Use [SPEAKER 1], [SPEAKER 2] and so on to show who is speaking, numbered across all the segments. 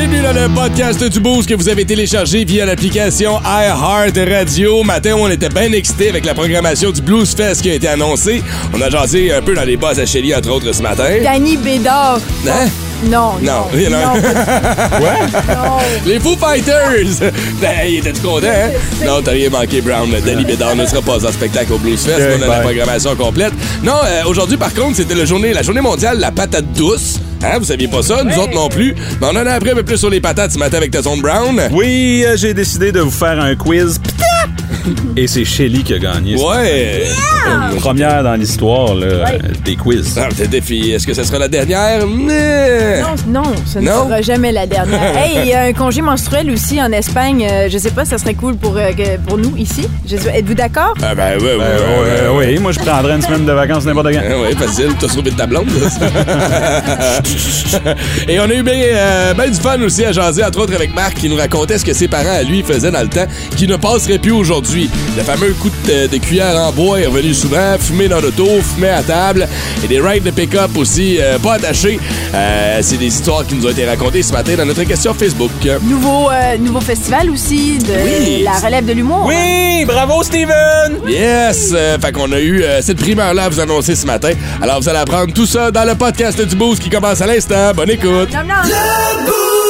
[SPEAKER 1] Bienvenue dans le podcast du Boost que vous avez téléchargé via l'application iHeart Radio. Matin, on était bien excités avec la programmation du Blues Fest qui a été annoncée. On a jasé un peu dans les bas à Shelly, entre autres, ce matin.
[SPEAKER 2] Danny Bédard.
[SPEAKER 1] Hein?
[SPEAKER 2] Non,
[SPEAKER 1] Non,
[SPEAKER 2] non. non, non.
[SPEAKER 1] Les Foo Fighters! Ben, il était content, hein? Non, t'as rien manqué, Brown. Danny Bédard ne sera pas en spectacle au Blues Fest. On a la programmation complète. Non, euh, aujourd'hui, par contre, c'était la journée, la journée mondiale de la patate douce. Hein, vous saviez pas ça? Nous autres non plus. Mais on en a appris un peu plus sur les patates ce matin avec Tasson Brown.
[SPEAKER 3] Oui, euh, j'ai décidé de vous faire un quiz. Et c'est Shelly qui a gagné.
[SPEAKER 1] Ouais.
[SPEAKER 3] Première dans l'histoire là, euh, des quiz.
[SPEAKER 1] Ah, t'es défi. Est-ce que ce sera la dernière? Mais...
[SPEAKER 2] Non, non, ce ne
[SPEAKER 1] Non?
[SPEAKER 2] sera jamais la dernière. hey, il y a un congé menstruel aussi en Espagne. Euh, je sais pas, ça serait cool pour, euh, que- pour nous ici. Je sais pas, Êtes-vous d'accord?
[SPEAKER 1] Ah, ben,
[SPEAKER 3] Ben,
[SPEAKER 1] ouais,
[SPEAKER 3] ouais,
[SPEAKER 1] ouais.
[SPEAKER 3] oui, moi je prendrais une semaine de vacances n'importe quand.
[SPEAKER 1] Ah ouais, facile. T'as sauvé de ta blonde. Et on a eu bien euh, ben du fun aussi à jaser, entre autres avec Marc, qui nous racontait ce que ses parents, à lui, faisaient dans le temps, qui ne passerait plus aujourd'hui. Le fameux coup de, de cuillère en bois est revenu souvent, fumer dans l'auto, fumer à table, et des rides de pick-up aussi, euh, pas attachés. Euh, C'est des histoires qui nous ont été racontées ce matin dans notre question Facebook.
[SPEAKER 2] Nouveau, euh, nouveau festival aussi de
[SPEAKER 1] Oui.
[SPEAKER 2] la relève de l'humour.
[SPEAKER 3] Oui, bravo Steven!
[SPEAKER 1] Yes! Euh, fait qu'on a eu euh, cette primeur-là à vous annoncer ce matin. Alors, vous allez apprendre tout ça dans le podcast du Boost qui commence à l'instant. Bonne écoute!
[SPEAKER 2] Non, non.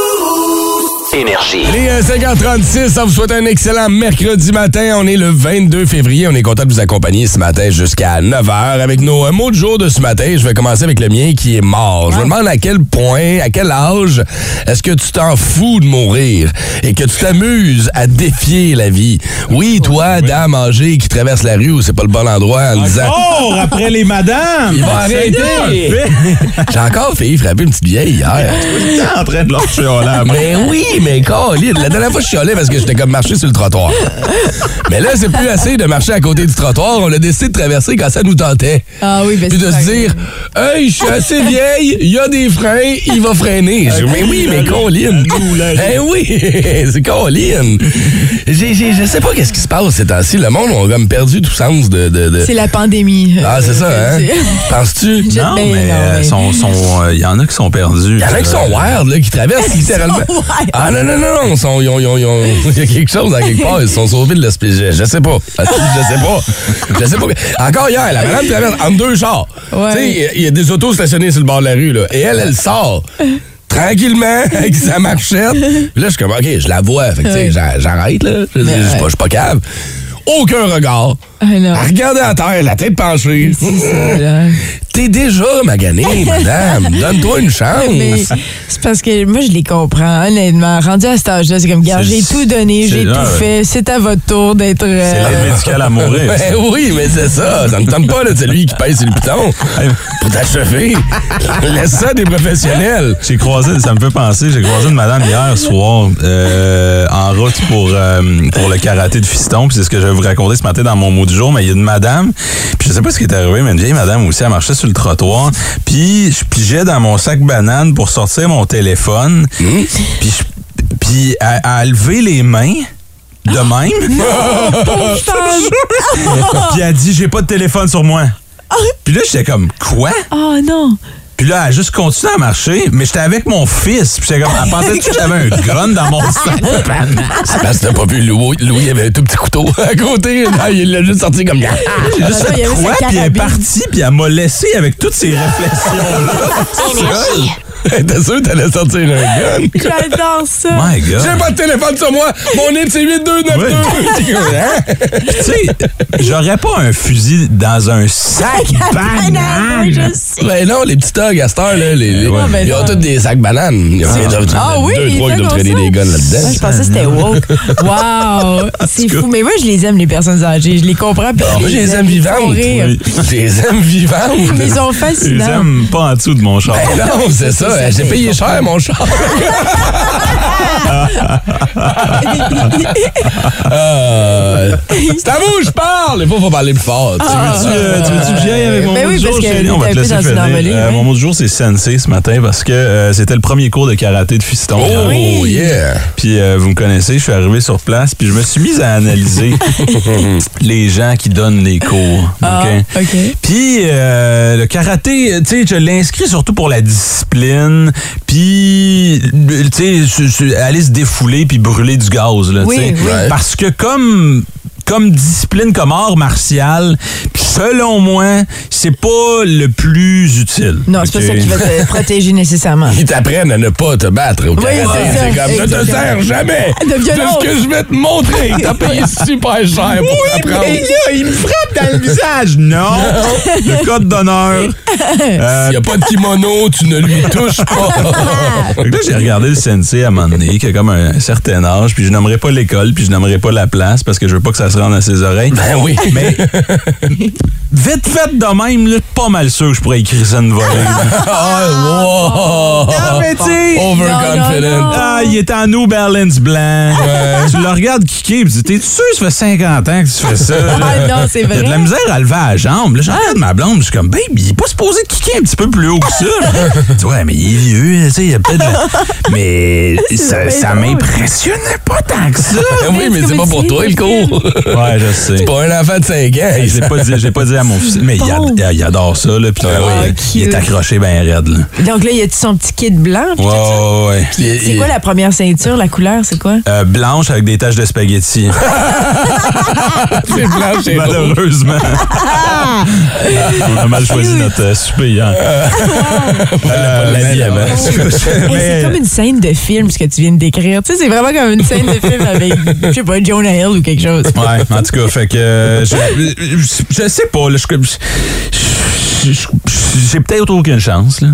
[SPEAKER 4] Énergie.
[SPEAKER 1] Les euh, 5h36, ça vous souhaite un excellent mercredi matin. On est le 22 février. On est content de vous accompagner ce matin jusqu'à 9h avec nos euh, mots de jour de ce matin. Je vais commencer avec le mien qui est mort. Je me demande à quel point, à quel âge est-ce que tu t'en fous de mourir et que tu t'amuses à défier la vie? Oui, toi, dame âgée qui traverse la rue où c'est pas le bon endroit en disant...
[SPEAKER 3] Oh, après les madames!
[SPEAKER 1] Il va arrêter! J'ai encore failli frapper une petite vieille hier.
[SPEAKER 3] En train de chialer à moi.
[SPEAKER 1] Mais oui, mais Colin, la dernière fois, je chialais parce que j'étais comme marché sur le trottoir. Mais là, c'est plus assez de marcher à côté du trottoir. On a décidé de traverser quand ça nous tentait.
[SPEAKER 2] Ah oui, ben
[SPEAKER 1] Puis de se dire, hey, je suis assez vieille, il y a des freins, il va freiner. Je dis, mais oui, mais Colin. Eh oui, c'est Colin. J'ai- j'ai- Je sais pas qu'est-ce qui se passe ces temps-ci. Le monde a comme perdu tout sens de. de- de-
[SPEAKER 2] C'est la pandémie.
[SPEAKER 1] Ah, c'est ça, hein? Penses-tu?
[SPEAKER 3] Non,
[SPEAKER 2] ben
[SPEAKER 3] mais euh,
[SPEAKER 2] mais-
[SPEAKER 3] sont, euh, il y en a qui sont perdus.
[SPEAKER 1] Il y en a qui sont wild, là, qui traversent littéralement.
[SPEAKER 2] wild.
[SPEAKER 1] Ah non, non, non, non. Ils sont- ils ont- ils ont- ils ont- Il y a quelque chose à quelque part. Ils se sont sauvés de l'espèce. Je, sais pas. Je sais pas. Je sais pas. Encore hier, la madame traverse entre deux chars.
[SPEAKER 2] Ouais.
[SPEAKER 1] Tu sais, il y a- des autos stationnées sur le bord de la rue, là. Et elle, elle sort. Tranquillement, avec sa marchette. Puis là, je suis comme, OK, je la vois. Fait que, tu sais, j'a- j'arrête, là. Je suis pas- je suis pas cave. Aucun regard.
[SPEAKER 2] Ah non.
[SPEAKER 1] Elle regarde à terre, la tête penchée.
[SPEAKER 2] là.
[SPEAKER 1] T'es déjà magané, madame. Donne-toi une chance.
[SPEAKER 2] Mais c'est parce que moi, je les comprends, honnêtement. Rendu à cet âge-là, c'est comme, regarde, j'ai tout donné, j'ai
[SPEAKER 3] là,
[SPEAKER 2] tout fait. C'est à votre tour d'être. euh,
[SPEAKER 3] C'est l'aide médicale à mourir.
[SPEAKER 1] Ben oui, mais c'est ça. Ça me tente pas de celui qui pèse sur le piton pour t'achever. Laisse ça des professionnels.
[SPEAKER 3] J'ai croisé, ça me fait penser, j'ai croisé une madame hier soir euh, en route pour, euh, pour le karaté de fiston. Puis c'est ce que je vais vous raconter ce matin dans mon mot du jour. Mais il y a une madame, puis je sais pas ce qui est arrivé, mais une vieille madame aussi, elle marchait sur le trottoir. Puis je pigeais dans mon sac banane pour sortir mon téléphone. Puis, je- puis elle a levé les mains. De même. Puis elle a dit J'ai pas de téléphone sur moi. Puis là, j'étais comme Quoi?
[SPEAKER 2] Oh non!
[SPEAKER 3] Puis là, elle a juste continué à marcher, mais j'étais avec mon fils. Puis j'étais comme, elle pensait que j'avais un gun dans mon sac?
[SPEAKER 1] C'est parce que t'as pas vu Louis. Louis avait un tout petit couteau à côté. Ah, Il l'a juste sorti comme.
[SPEAKER 3] J'ai juste fait quoi? Puis elle est partie, puis elle m'a laissé avec toutes ces réflexions-là.
[SPEAKER 1] T'es sûr que t'allais sortir un gun?
[SPEAKER 2] J'adore ça!
[SPEAKER 3] My God.
[SPEAKER 1] J'ai pas de téléphone sur moi. Mon NIP, c'est 8292. Hein?
[SPEAKER 3] Tu sais, j'aurais pas un fusil dans un sac banane.
[SPEAKER 2] je sais.
[SPEAKER 1] Ben non, les petits thugs à cette heure, là, les, les-
[SPEAKER 2] Ouais, ben
[SPEAKER 1] ils ont tous des sacs bananes. Ils ont
[SPEAKER 2] Ah oui,
[SPEAKER 1] deux,
[SPEAKER 2] ils
[SPEAKER 1] trois
[SPEAKER 2] font
[SPEAKER 1] doivent traîner
[SPEAKER 2] ça.
[SPEAKER 1] des guns là-dedans.
[SPEAKER 2] Ah, je pensais que c'était woke. Wow! C'est fou. Mais moi, je les aime, les personnes âgées. Je les comprends. puis
[SPEAKER 1] Moi, je les aime vivantes.
[SPEAKER 2] Ils font rire.
[SPEAKER 3] Oui.
[SPEAKER 1] Je les aime vivantes.
[SPEAKER 2] Mais ils sont
[SPEAKER 3] Je les
[SPEAKER 2] fascinants.
[SPEAKER 3] aime pas en dessous de mon char.
[SPEAKER 1] Ben non, c'est ça. Là, j'ai payé cher, mon char. Euh, c'est à vous, je parle. Il faut, parler plus fort. tu.
[SPEAKER 3] Tu veux-tu, tu veux-tu que avec mon
[SPEAKER 2] Ben
[SPEAKER 3] mot
[SPEAKER 2] oui,
[SPEAKER 3] du jour,
[SPEAKER 2] parce que
[SPEAKER 3] Chélie? On va te laisser finir. Euh. Mon mot du jour, c'est sensei ce matin parce que euh, c'était le premier cours de karaté de fiston.
[SPEAKER 1] Oh, yeah.
[SPEAKER 3] Puis vous me connaissez, je suis arrivé sur place, puis je me suis mis à analyser les gens qui donnent les cours.
[SPEAKER 2] Ah,
[SPEAKER 3] OK? Puis le karaté, tu sais, je l'ai inscrit surtout pour la discipline, puis tu sais, aller se défouler puis brûler du gaz là,
[SPEAKER 2] Oui, oui.
[SPEAKER 3] Parce que comme comme discipline, comme art martial, selon moi, c'est pas le plus utile.
[SPEAKER 2] Non, c'est pas ça qui va te protéger nécessairement.
[SPEAKER 1] Ils t'apprennent à ne pas te battre au karaté.
[SPEAKER 2] c'est
[SPEAKER 1] comme, ne te sers jamais
[SPEAKER 2] De
[SPEAKER 1] ce que je vais te montrer. T'as payé super cher pour apprendre.
[SPEAKER 3] Mais là, il me frappe dans le visage. Non. Le code d'honneur. Euh,
[SPEAKER 1] S'il n'y a pas de kimono, tu ne lui touches pas.
[SPEAKER 3] Là, j'ai regardé le sensei à un moment donné, qui a comme un certain âge, puis je nommerai pas l'école, puis je nommerai pas la place, parce que je veux pas que ça se rende à ses oreilles.
[SPEAKER 1] Ben oui.
[SPEAKER 3] Mais vite fait de même, là, pas mal sûr que je pourrais écrire ça une volée.
[SPEAKER 1] Ah, wow.
[SPEAKER 3] Ah, mais tu sais,
[SPEAKER 1] Overconfident.
[SPEAKER 3] Ah, il est en New Balance blanc. Tu le regardes kicker, puis tu dis, t'es sûr que ça fait 50 ans que tu fais ça? là?
[SPEAKER 2] Ah non, c'est
[SPEAKER 3] T'as de la
[SPEAKER 2] vrai.
[SPEAKER 3] misère à lever la jambe. Là, je regarde ma blonde, je suis comme, babe, il est pas supposé de kicker un petit peu plus haut que ça. Tu dis, ouais, mais il est vieux, tu sais, il y a peut-être. la- Mais ça, ça m'impressionnait pas tant que ça.
[SPEAKER 1] Oui, mais c'est pas pour toi le cours.
[SPEAKER 3] Ouais, je sais.
[SPEAKER 1] C'est pas un enfant de 5 ans.
[SPEAKER 3] J'ai pas, dit- j'ai pas dit à mon fils, mais il,
[SPEAKER 2] Bon.
[SPEAKER 3] ad- il adore ça, là, puis
[SPEAKER 1] Ah
[SPEAKER 3] ouais, il est accroché bien raide, là.
[SPEAKER 2] Donc là, il y a son petit kit blanc. puis
[SPEAKER 3] Ouais,
[SPEAKER 2] tout ça?
[SPEAKER 3] ouais, ouais.
[SPEAKER 1] Il-
[SPEAKER 2] C'est quoi la première ceinture, la couleur, c'est quoi?
[SPEAKER 3] Euh, blanche avec des taches de spaghetti.
[SPEAKER 1] C'est blanc, c'est rouge.
[SPEAKER 3] Malheureusement. On a mal choisi notre euh, souper hier. Euh.
[SPEAKER 2] Hey,
[SPEAKER 3] mais-
[SPEAKER 2] c'est comme une scène de film, ce que tu viens de décrire. Tu sais, c'est vraiment comme une scène de film avec, je sais pas, Jonah Hill ou quelque chose.
[SPEAKER 3] Ouais, en tout cas, fait que euh, je, je, je sais pas, là, je, j'ai peut-être aucune chance, là.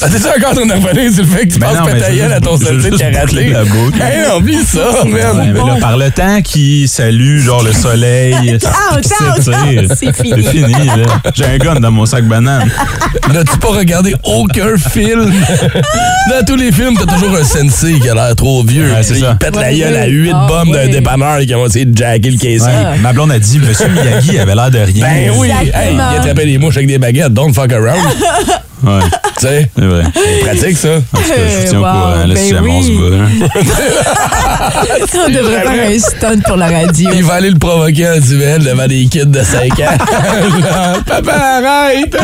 [SPEAKER 1] Ah, T'es-tu encore en train de revenir sur le fait que tu
[SPEAKER 3] Ben
[SPEAKER 1] penses
[SPEAKER 3] veux
[SPEAKER 1] à ton de
[SPEAKER 3] juste
[SPEAKER 1] karaté?
[SPEAKER 3] boucler la boucle.
[SPEAKER 1] Hey, non, oublie ça,
[SPEAKER 3] là, par le temps qui salue, genre le soleil, qui
[SPEAKER 2] ouch, c'est fini.
[SPEAKER 3] C'est fini, là. J'ai un gun dans mon sac banane.
[SPEAKER 1] N'as-tu pas regardé aucun film? Dans tous les films, t'as toujours un sensei qui a l'air trop vieux.
[SPEAKER 3] Ouais, c'est
[SPEAKER 1] il
[SPEAKER 3] ça.
[SPEAKER 1] pète la gueule à huit
[SPEAKER 2] Ah,
[SPEAKER 1] bombes d'un dépanneur qui vont essayer de jacker le.
[SPEAKER 3] Ouais, ma blonde a dit, Monsieur Miyagi avait l'air de rien.
[SPEAKER 1] Ben oui, hey,
[SPEAKER 2] Exactement.
[SPEAKER 1] il attrapait des mouches avec des baguettes, don't fuck around.
[SPEAKER 3] Ouais,
[SPEAKER 1] tu sais,
[SPEAKER 3] c'est vrai.
[SPEAKER 1] c'est pratique ça.
[SPEAKER 3] En tout cas, je vous tiens au
[SPEAKER 2] Wow,
[SPEAKER 3] courant, là, si
[SPEAKER 2] ben
[SPEAKER 3] jamais on se
[SPEAKER 2] oui.
[SPEAKER 3] bat. là.
[SPEAKER 2] On devrait faire un stunt pour la radio.
[SPEAKER 1] Il va aller le provoquer en duel devant des kids de 5 ans. papa, arrête!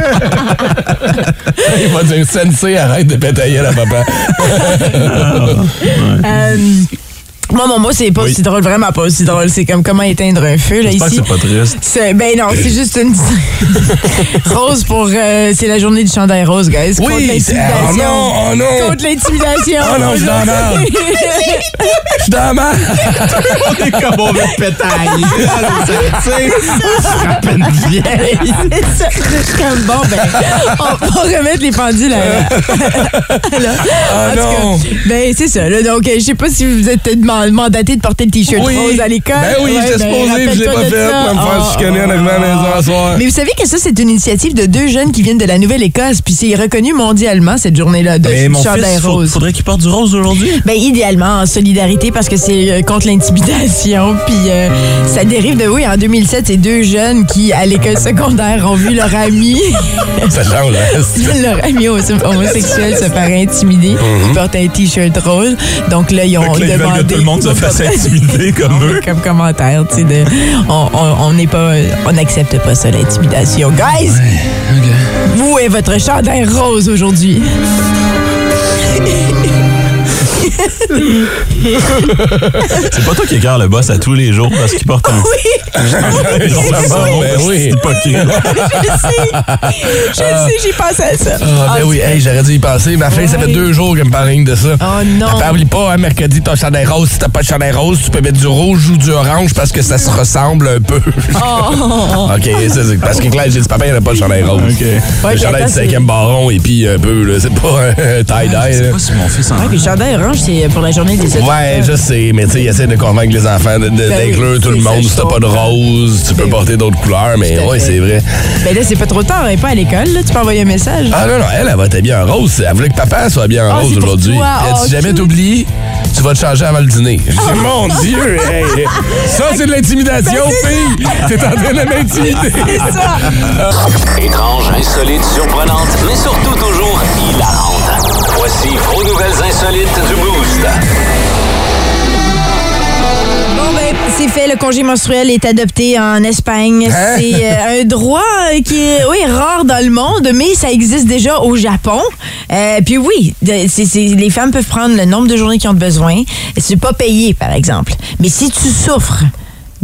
[SPEAKER 1] Il va dire Sensei, arrête de pétailler à papa.
[SPEAKER 2] Euh, moi, mon mot, c'est pas
[SPEAKER 3] Oui.
[SPEAKER 2] aussi drôle, vraiment pas aussi drôle. C'est comme comment éteindre un feu, là, ici.
[SPEAKER 3] c'est pas triste.
[SPEAKER 2] C'est- ben non, c'est juste une rose pour euh, c'est la journée du chandail rose, guys. contre
[SPEAKER 1] Oui, c'est. Oh
[SPEAKER 2] l'intimidation.
[SPEAKER 1] non, oh non!
[SPEAKER 2] Contre l'intimidation.
[SPEAKER 1] Oh non, je suis dans la merde. Je suis dans.
[SPEAKER 3] On est comme on veut pétailler. Tu sais, frappe une vieille.
[SPEAKER 2] C'est ça. Je suis comme bon, ben, on va remettre les pendules à. Là.
[SPEAKER 1] Ah
[SPEAKER 2] En tout
[SPEAKER 1] non.
[SPEAKER 2] cas, ben, c'est ça. Là, donc, euh, je sais pas si vous êtes man- mandaté de porter le t-shirt
[SPEAKER 1] Oui.
[SPEAKER 2] rose à l'école.
[SPEAKER 1] Ben oui, j'étais
[SPEAKER 2] ben,
[SPEAKER 1] supposé, puis je l'ai pas fait.
[SPEAKER 2] ça.
[SPEAKER 1] Me faire
[SPEAKER 2] Ah,
[SPEAKER 1] chicaner en arrivant à la maison à soir.
[SPEAKER 2] Mais vous savez que ça, c'est une initiative de deux jeunes qui viennent de la Nouvelle-Écosse, puis c'est reconnu mondialement, cette journée-là de
[SPEAKER 3] Mais mon
[SPEAKER 2] chandail rose.
[SPEAKER 3] faudrait qu'il porte du rose aujourd'hui.
[SPEAKER 2] Ben, idéalement, en solidarité, parce que c'est euh, contre l'intimidation. Puis euh, ça dérive de, oui, en 2007, c'est deux jeunes qui, à l'école secondaire, ont vu leur ami,
[SPEAKER 1] Ça change,
[SPEAKER 2] leur ami hom- homosexuel se faire intimider. Ils portent un T-shirt rose. Donc là, ils ont demandé...
[SPEAKER 3] monde se fasse intimider comme eux.
[SPEAKER 2] Comme commentaire, tu sais, de, on n'est pas, on n'accepte pas ça, l'intimidation. Guys, vous et votre chandail rose aujourd'hui?
[SPEAKER 3] C'est pas toi qui écarte le boss à tous les jours parce qu'il porte un.
[SPEAKER 2] Oui,
[SPEAKER 1] Ben oui.
[SPEAKER 3] C'est pas qui.
[SPEAKER 2] je sais. Je sais, j'ai pensé à ça.
[SPEAKER 1] Ah, ben oui, hey, j'aurais dû y penser. Ma fille, ça fait deux jours qu'elle me parle de ça.
[SPEAKER 2] Oh non.
[SPEAKER 1] Papa, oublie pas, hein, mercredi, t'as un chandail rose. Si t'as pas de chandail rose, tu peux mettre du rouge ou du orange parce que ça se ressemble un peu.
[SPEAKER 2] Oh.
[SPEAKER 1] OK, ça, c'est parce que Claire, j'ai dit, papa, il n'y a pas de chandail rose. Le chandail du
[SPEAKER 2] c'est-
[SPEAKER 1] cinquième baron et puis un peu, là, c'est pas un tie-dye. là.
[SPEAKER 3] si mon fils en
[SPEAKER 2] Ouais, puis le chandail orange, c'est pour la journée des adultes.
[SPEAKER 1] Ouais, je sais, mais tu sais, il essaie de convaincre les enfants
[SPEAKER 2] Ben oui,
[SPEAKER 1] d'inclure tout le monde. Si t'as pas de rose, tu peux
[SPEAKER 2] Ben
[SPEAKER 1] porter d'autres couleurs, mais
[SPEAKER 2] fait.
[SPEAKER 1] c'est vrai.
[SPEAKER 2] Ben là, c'est pas trop tard, elle est pas à l'école, là. Tu peux envoyer un message.
[SPEAKER 1] Ah non, non, elle, elle va t'habiller en rose. Elle voulait que papa soit bien en
[SPEAKER 2] Ah,
[SPEAKER 1] rose aujourd'hui.
[SPEAKER 2] Oh,
[SPEAKER 1] si jamais t'oublies, tu vas te changer avant le dîner. Je dis, mon Dieu, hey, ça, c'est de l'intimidation,
[SPEAKER 2] Ben,
[SPEAKER 1] fille. T'es en train de m'intimider.
[SPEAKER 2] C'est ça.
[SPEAKER 4] Étrange, insolite, surprenante, mais surtout toujours hilarante. Voici vos nouvelles insolites du Boost.
[SPEAKER 2] Bon, ben, c'est fait. Le congé menstruel est adopté en Espagne.
[SPEAKER 1] Hein?
[SPEAKER 2] C'est euh, un droit euh, qui est, oui, rare dans le monde, mais ça existe déjà au Japon. Euh, puis oui, de- c'est- c'est- les femmes peuvent prendre le nombre de journées qu'ils ont besoin. C'est pas payé, par exemple. Mais si tu souffres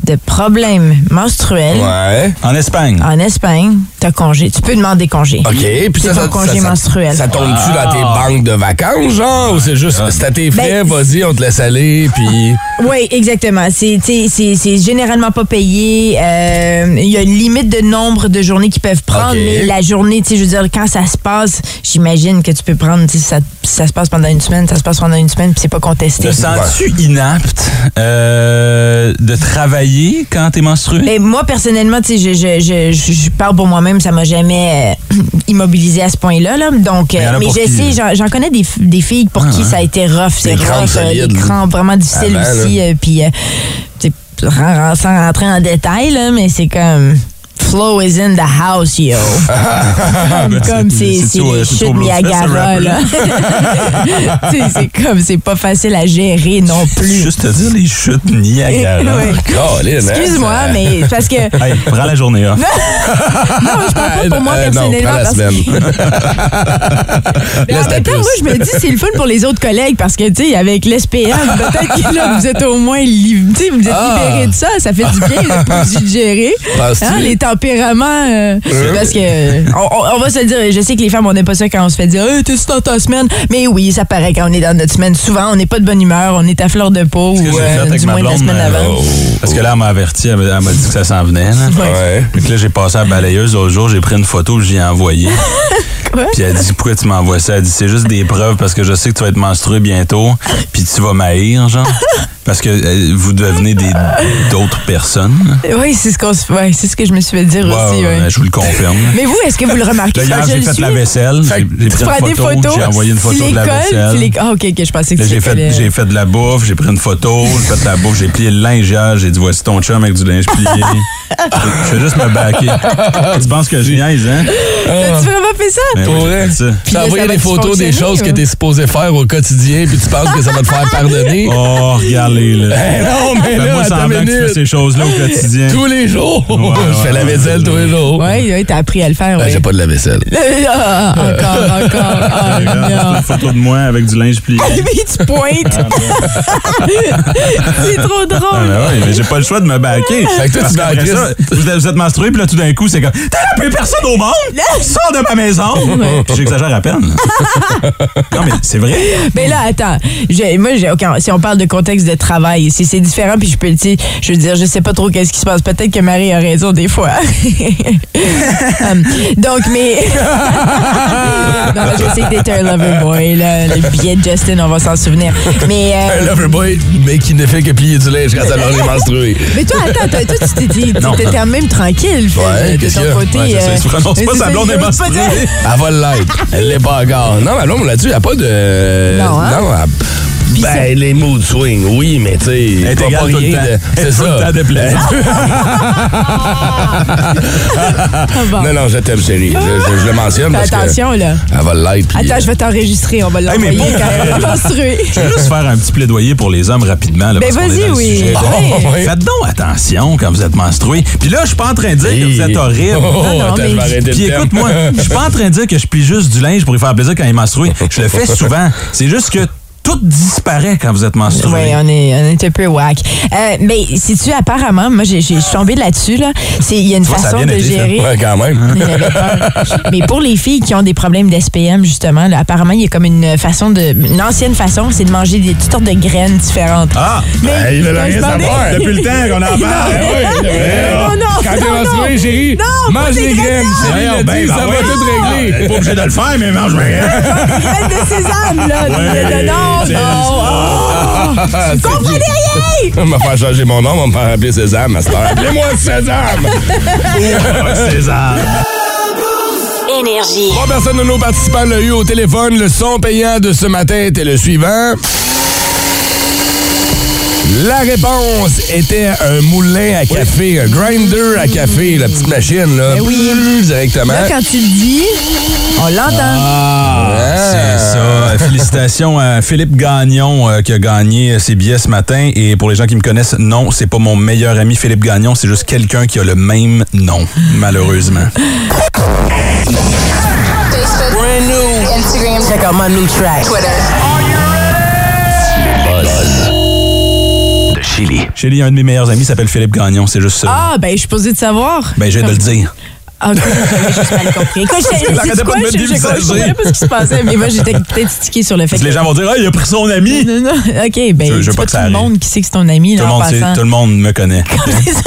[SPEAKER 2] de problèmes menstruels
[SPEAKER 1] Ouais.
[SPEAKER 3] En Espagne.
[SPEAKER 2] en Espagne, t'as congé. Tu peux demander congé.
[SPEAKER 1] OK, puis
[SPEAKER 2] C'est
[SPEAKER 1] ça,
[SPEAKER 2] ton
[SPEAKER 1] ça,
[SPEAKER 2] congé
[SPEAKER 1] ça- ça-
[SPEAKER 2] menstruel.
[SPEAKER 1] Ça tombe-tu dans tes banques de vacances, genre? Ou c'est juste, c'est à tes frais,
[SPEAKER 2] Ben,
[SPEAKER 1] vas-y, on te laisse aller, puis...
[SPEAKER 2] Oui, exactement. C'est tu sais, c'est- c'est généralement pas payé. Euh, Il y a une limite de nombre de journées qu'ils peuvent prendre, mais la journée, tu sais, je veux dire, quand ça se passe, j'imagine que tu peux prendre, tu sais, ça, ça se passe pendant une semaine, ça se passe pendant une semaine, puis c'est pas contesté.
[SPEAKER 3] Te sens-tu inapte euh, de travailler quand t'es menstrué?
[SPEAKER 2] Mais moi, personnellement, tu sais, je, je, je, je- je parle pour moi-même, ça m'a jamais euh, immobilisé à ce point-là. Là. Donc,
[SPEAKER 3] Mais
[SPEAKER 2] euh, mais je
[SPEAKER 3] qui,
[SPEAKER 2] sais, j'en- connais des, des filles pour qui ça a été rough. C'est
[SPEAKER 1] Des crampes
[SPEAKER 2] rough, euh, des crampes vraiment difficiles
[SPEAKER 1] Avant,
[SPEAKER 2] aussi. Euh, Puis, euh, sans rentrer en détail, là, mais c'est comme... Flow is in the house, yo. comme comme
[SPEAKER 3] c'est-
[SPEAKER 2] les chutes Niagara, là. C'est comme, c'est pas facile à gérer non plus.
[SPEAKER 3] Juste te dire les chutes Niagara.
[SPEAKER 1] Colin, hein,
[SPEAKER 2] Excuse-moi, mais parce que...
[SPEAKER 3] Hey, prends la journée off.
[SPEAKER 2] Non, je parle pas pour moi
[SPEAKER 1] Euh, non,
[SPEAKER 2] personnellement.
[SPEAKER 1] prends la
[SPEAKER 2] parce
[SPEAKER 1] semaine.
[SPEAKER 2] Mais en même temps, moi, je me dis, c'est le fun pour les autres collègues parce que, tu sais, avec l'SPM, peut-être que là, vous êtes au moins li- tu sais, vous êtes
[SPEAKER 1] Ah.
[SPEAKER 2] libérés de ça. Ça fait du bien, de gérer. Hein, les tempéraments. euh, parce que, on, on- on va se le dire, je sais que les femmes, on n'aime pas ça quand on se fait dire, hey, t'es-tu dans ta semaine? Mais oui, ça paraît quand on est dans notre semaine. Souvent, on n'est pas de bonne humeur, on est à fleur de peau ou euh, du moins de la
[SPEAKER 3] blonde,
[SPEAKER 2] semaine
[SPEAKER 3] euh,
[SPEAKER 2] avant.
[SPEAKER 3] Parce que là, elle m'a averti, elle m'a dit que ça s'en venait. Là.
[SPEAKER 1] Ouais.
[SPEAKER 3] Que là, j'ai passé à la balayeuse l'autre jour, j'ai pris une photo, j'y ai envoyé. Puis elle dit pourquoi tu m'envoies ça? Elle dit c'est juste des preuves parce que je sais que tu vas être menstrué bientôt, puis tu vas m'haïr, genre. Parce que euh, vous devenez des d'autres personnes.
[SPEAKER 2] Oui, c'est ce, qu'on se- ouais, c'est ce que je me suis fait dire
[SPEAKER 3] Ouais,
[SPEAKER 2] aussi.
[SPEAKER 3] ouais,
[SPEAKER 2] ouais.
[SPEAKER 3] je vous le confirme.
[SPEAKER 2] Mais vous, est-ce que vous le remarquez?
[SPEAKER 3] Là, hier,
[SPEAKER 2] je
[SPEAKER 3] j'ai
[SPEAKER 2] le
[SPEAKER 3] fait
[SPEAKER 2] suis,
[SPEAKER 3] la vaisselle, j'ai
[SPEAKER 2] Tu
[SPEAKER 3] pris
[SPEAKER 2] prends
[SPEAKER 3] une photo,
[SPEAKER 2] photos.
[SPEAKER 3] j'ai envoyé une photo
[SPEAKER 2] tu
[SPEAKER 3] de la vaisselle.
[SPEAKER 2] tu les- Ah, OK, OK, je pensais que
[SPEAKER 3] Là,
[SPEAKER 2] tu
[SPEAKER 3] j'ai fait,
[SPEAKER 2] collais.
[SPEAKER 3] j'ai fait de la bouffe, j'ai pris une photo, j'ai fait de la bouffe, j'ai plié le linge hier, j'ai dit voici ton chum avec du linge plié. je fais juste me baquer. tu penses que je niaise, hein?
[SPEAKER 2] T'as-tu vraiment fait ça?
[SPEAKER 3] Ben
[SPEAKER 1] Pour
[SPEAKER 3] oui,
[SPEAKER 1] vrai?
[SPEAKER 3] j'ai fait ça.
[SPEAKER 2] Puis
[SPEAKER 1] T'as
[SPEAKER 2] là,
[SPEAKER 1] envoyé
[SPEAKER 2] ça
[SPEAKER 1] des photos des choses que
[SPEAKER 2] ou?
[SPEAKER 1] t'es supposé faire au quotidien, puis tu penses que ça va te faire pardonner?
[SPEAKER 3] Oh, regardez, là.
[SPEAKER 1] Eh non, mais là,
[SPEAKER 3] Fais-moi
[SPEAKER 1] attends
[SPEAKER 3] semblant
[SPEAKER 1] une
[SPEAKER 3] que tu fais
[SPEAKER 1] minute.
[SPEAKER 3] ces choses-là au quotidien.
[SPEAKER 1] Tous les jours.
[SPEAKER 3] Ouais, ouais,
[SPEAKER 1] je fais la vaisselle tous les jours.
[SPEAKER 2] Oui, oui, t'as appris à le faire.
[SPEAKER 1] Ben,
[SPEAKER 2] ouais.
[SPEAKER 1] J'ai pas de la vaisselle.
[SPEAKER 2] Ah, encore, encore. Ah,
[SPEAKER 3] Regarde,
[SPEAKER 2] non.
[SPEAKER 3] une photo de moi avec du linge plié.
[SPEAKER 2] Mais tu pointes. c'est trop
[SPEAKER 3] Ah,
[SPEAKER 2] drôle.
[SPEAKER 3] ben ouais, mais j'ai pas le choix de me baquer.
[SPEAKER 1] Fait que toi,
[SPEAKER 3] Parce
[SPEAKER 1] tu vas
[SPEAKER 3] qu'après
[SPEAKER 1] en
[SPEAKER 3] ça, vous êtes, vous êtes menstrué, puis là, tout d'un coup, c'est comme T'as la plus personne au monde! Sors de ma maison! Puis j'exagère à peine. non, mais c'est vrai.
[SPEAKER 2] Mais là, attends. J'ai- moi. Si on parle de contexte de travail, c'est c'est différent. Puis je peux, tu sais, je veux dire, je sais pas trop qu'est-ce qui se passe. Peut-être que Marie a raison des fois. Hum, donc, mais. non, mais je sais que t'es un lover boy, là. Le billet de Justin, on va s'en souvenir. Mais. euh,
[SPEAKER 1] Un loverboy, mais qui ne fait que plier du linge quand elle en est menstruée.
[SPEAKER 2] Mais toi, attends, toi, toi, tu t'étais- quand même tranquille,
[SPEAKER 1] Ouais,
[SPEAKER 2] de
[SPEAKER 1] qu'est-ce
[SPEAKER 2] ton côté.
[SPEAKER 3] Ouais,
[SPEAKER 2] euh,
[SPEAKER 3] tu prononces pas
[SPEAKER 2] c'est
[SPEAKER 3] sa
[SPEAKER 2] ça,
[SPEAKER 3] blonde est menstruée.
[SPEAKER 2] dire.
[SPEAKER 1] Elle va l'être. Elle l'est pas encore. Non, ma blonde, là-dessus, il n'y a pas de.
[SPEAKER 2] Non, hein?
[SPEAKER 1] elle- Ben,
[SPEAKER 2] ça-
[SPEAKER 1] les mood swings, oui, mais tu sais. Pas- rien de- C'est ça.
[SPEAKER 3] temps déplaisante.
[SPEAKER 2] Ah, bon.
[SPEAKER 1] Non, non, je t'aime, chérie. Je, je- je le mentionne
[SPEAKER 2] Fais
[SPEAKER 1] parce que
[SPEAKER 2] attention, là.
[SPEAKER 1] Elle va l'être. puis,
[SPEAKER 2] Attends,
[SPEAKER 1] euh,
[SPEAKER 2] je vais t'enregistrer. On va
[SPEAKER 3] mais
[SPEAKER 2] l'envoyer
[SPEAKER 3] pour-
[SPEAKER 2] quand elle va menstruer.
[SPEAKER 3] Je vais juste faire un petit plaidoyer pour les hommes rapidement. Là,
[SPEAKER 2] Ben, vas-y,
[SPEAKER 3] le
[SPEAKER 2] oui.
[SPEAKER 3] Faites donc attention quand vous êtes menstrué. Puis là, je suis pas en train de dire que vous êtes horrible.
[SPEAKER 1] Oh,
[SPEAKER 2] Non, non,
[SPEAKER 1] attends,
[SPEAKER 2] mais-
[SPEAKER 3] Puis écoute-moi, je suis pas en train de dire que je plie juste du linge pour y faire plaisir quand il est menstrué. Je le fais souvent. C'est juste que tout disparaît quand vous êtes menstrué.
[SPEAKER 2] Oui, on est, on est un peu whack. Euh, mais si tu apparemment, moi, j'ai- j'ai- je suis tombée là-dessus, là. C'est- Il y a une
[SPEAKER 3] vois, ça a
[SPEAKER 2] façon de
[SPEAKER 3] été, ça.
[SPEAKER 2] gérer.
[SPEAKER 1] Ouais, quand même.
[SPEAKER 2] Mais pour les filles qui ont des problèmes d'SPM, justement, là, apparemment, il y a comme une façon de. Une ancienne façon, c'est de manger des toutes sortes de graines différentes.
[SPEAKER 3] Ah!
[SPEAKER 2] Mais
[SPEAKER 1] Ben, il veut
[SPEAKER 2] quand
[SPEAKER 1] rien savoir.
[SPEAKER 3] Depuis le temps qu'on en parle.
[SPEAKER 2] Non, non,
[SPEAKER 1] Quand t'es
[SPEAKER 2] non,
[SPEAKER 1] menstrué,
[SPEAKER 2] non.
[SPEAKER 1] chérie,
[SPEAKER 2] Non,
[SPEAKER 1] mange
[SPEAKER 2] des
[SPEAKER 1] les graines.
[SPEAKER 2] graines,
[SPEAKER 1] Chérie
[SPEAKER 3] Ben,
[SPEAKER 1] dit,
[SPEAKER 3] ben
[SPEAKER 1] ça va
[SPEAKER 3] oui.
[SPEAKER 1] tout régler.
[SPEAKER 3] T'es pas obligé de le faire, mais mange bien.
[SPEAKER 2] Graines de sésame, là.
[SPEAKER 3] Ouais.
[SPEAKER 2] De- de- non,
[SPEAKER 1] c'est
[SPEAKER 2] Comprenez rien!
[SPEAKER 1] On m'a fait changer mon nom, on va me faire appeler César, Master. Appelez-moi César!
[SPEAKER 3] César.
[SPEAKER 5] Énergie.
[SPEAKER 1] Trois personnes de nos participants l'ont eu au téléphone. Le son payant de ce matin était le suivant. La réponse était un moulin à café, un grinder à café, la petite machine, là.
[SPEAKER 2] Ben oui.
[SPEAKER 1] Directement.
[SPEAKER 2] Là, quand tu le dis, on l'entend.
[SPEAKER 3] Ah, c'est ça. Félicitations à Philippe Gagnon euh, qui a gagné ses billets ce matin. Et pour les gens qui me connaissent, non, c'est pas mon meilleur ami Philippe Gagnon, c'est juste quelqu'un qui a le même nom, malheureusement.
[SPEAKER 5] Instagram. Check out my new track. Twitter.
[SPEAKER 4] Chili.
[SPEAKER 3] Chili, un de mes meilleurs amis s'appelle Philippe Gagnon, c'est juste ça.
[SPEAKER 2] Ah, ben, je suis posée de savoir.
[SPEAKER 3] Ben, je viens de le dire.
[SPEAKER 2] Ah, ok, j'avais juste mal compris. Écoute, je
[SPEAKER 3] pas
[SPEAKER 2] quoi, je je- je comprenais pas ce qui se passait, mais moi, j'étais peut-être stické sur le fait
[SPEAKER 3] Parce
[SPEAKER 2] que...
[SPEAKER 3] les gens vont dire, ah, il a pris son ami.
[SPEAKER 2] Non, non, OK, ben,
[SPEAKER 3] Je- je pas
[SPEAKER 2] tout le
[SPEAKER 3] arrive.
[SPEAKER 2] monde qui sait que c'est ton ami,
[SPEAKER 3] Tout
[SPEAKER 2] là,
[SPEAKER 3] le,
[SPEAKER 2] en passant.
[SPEAKER 3] tout le monde me connaît.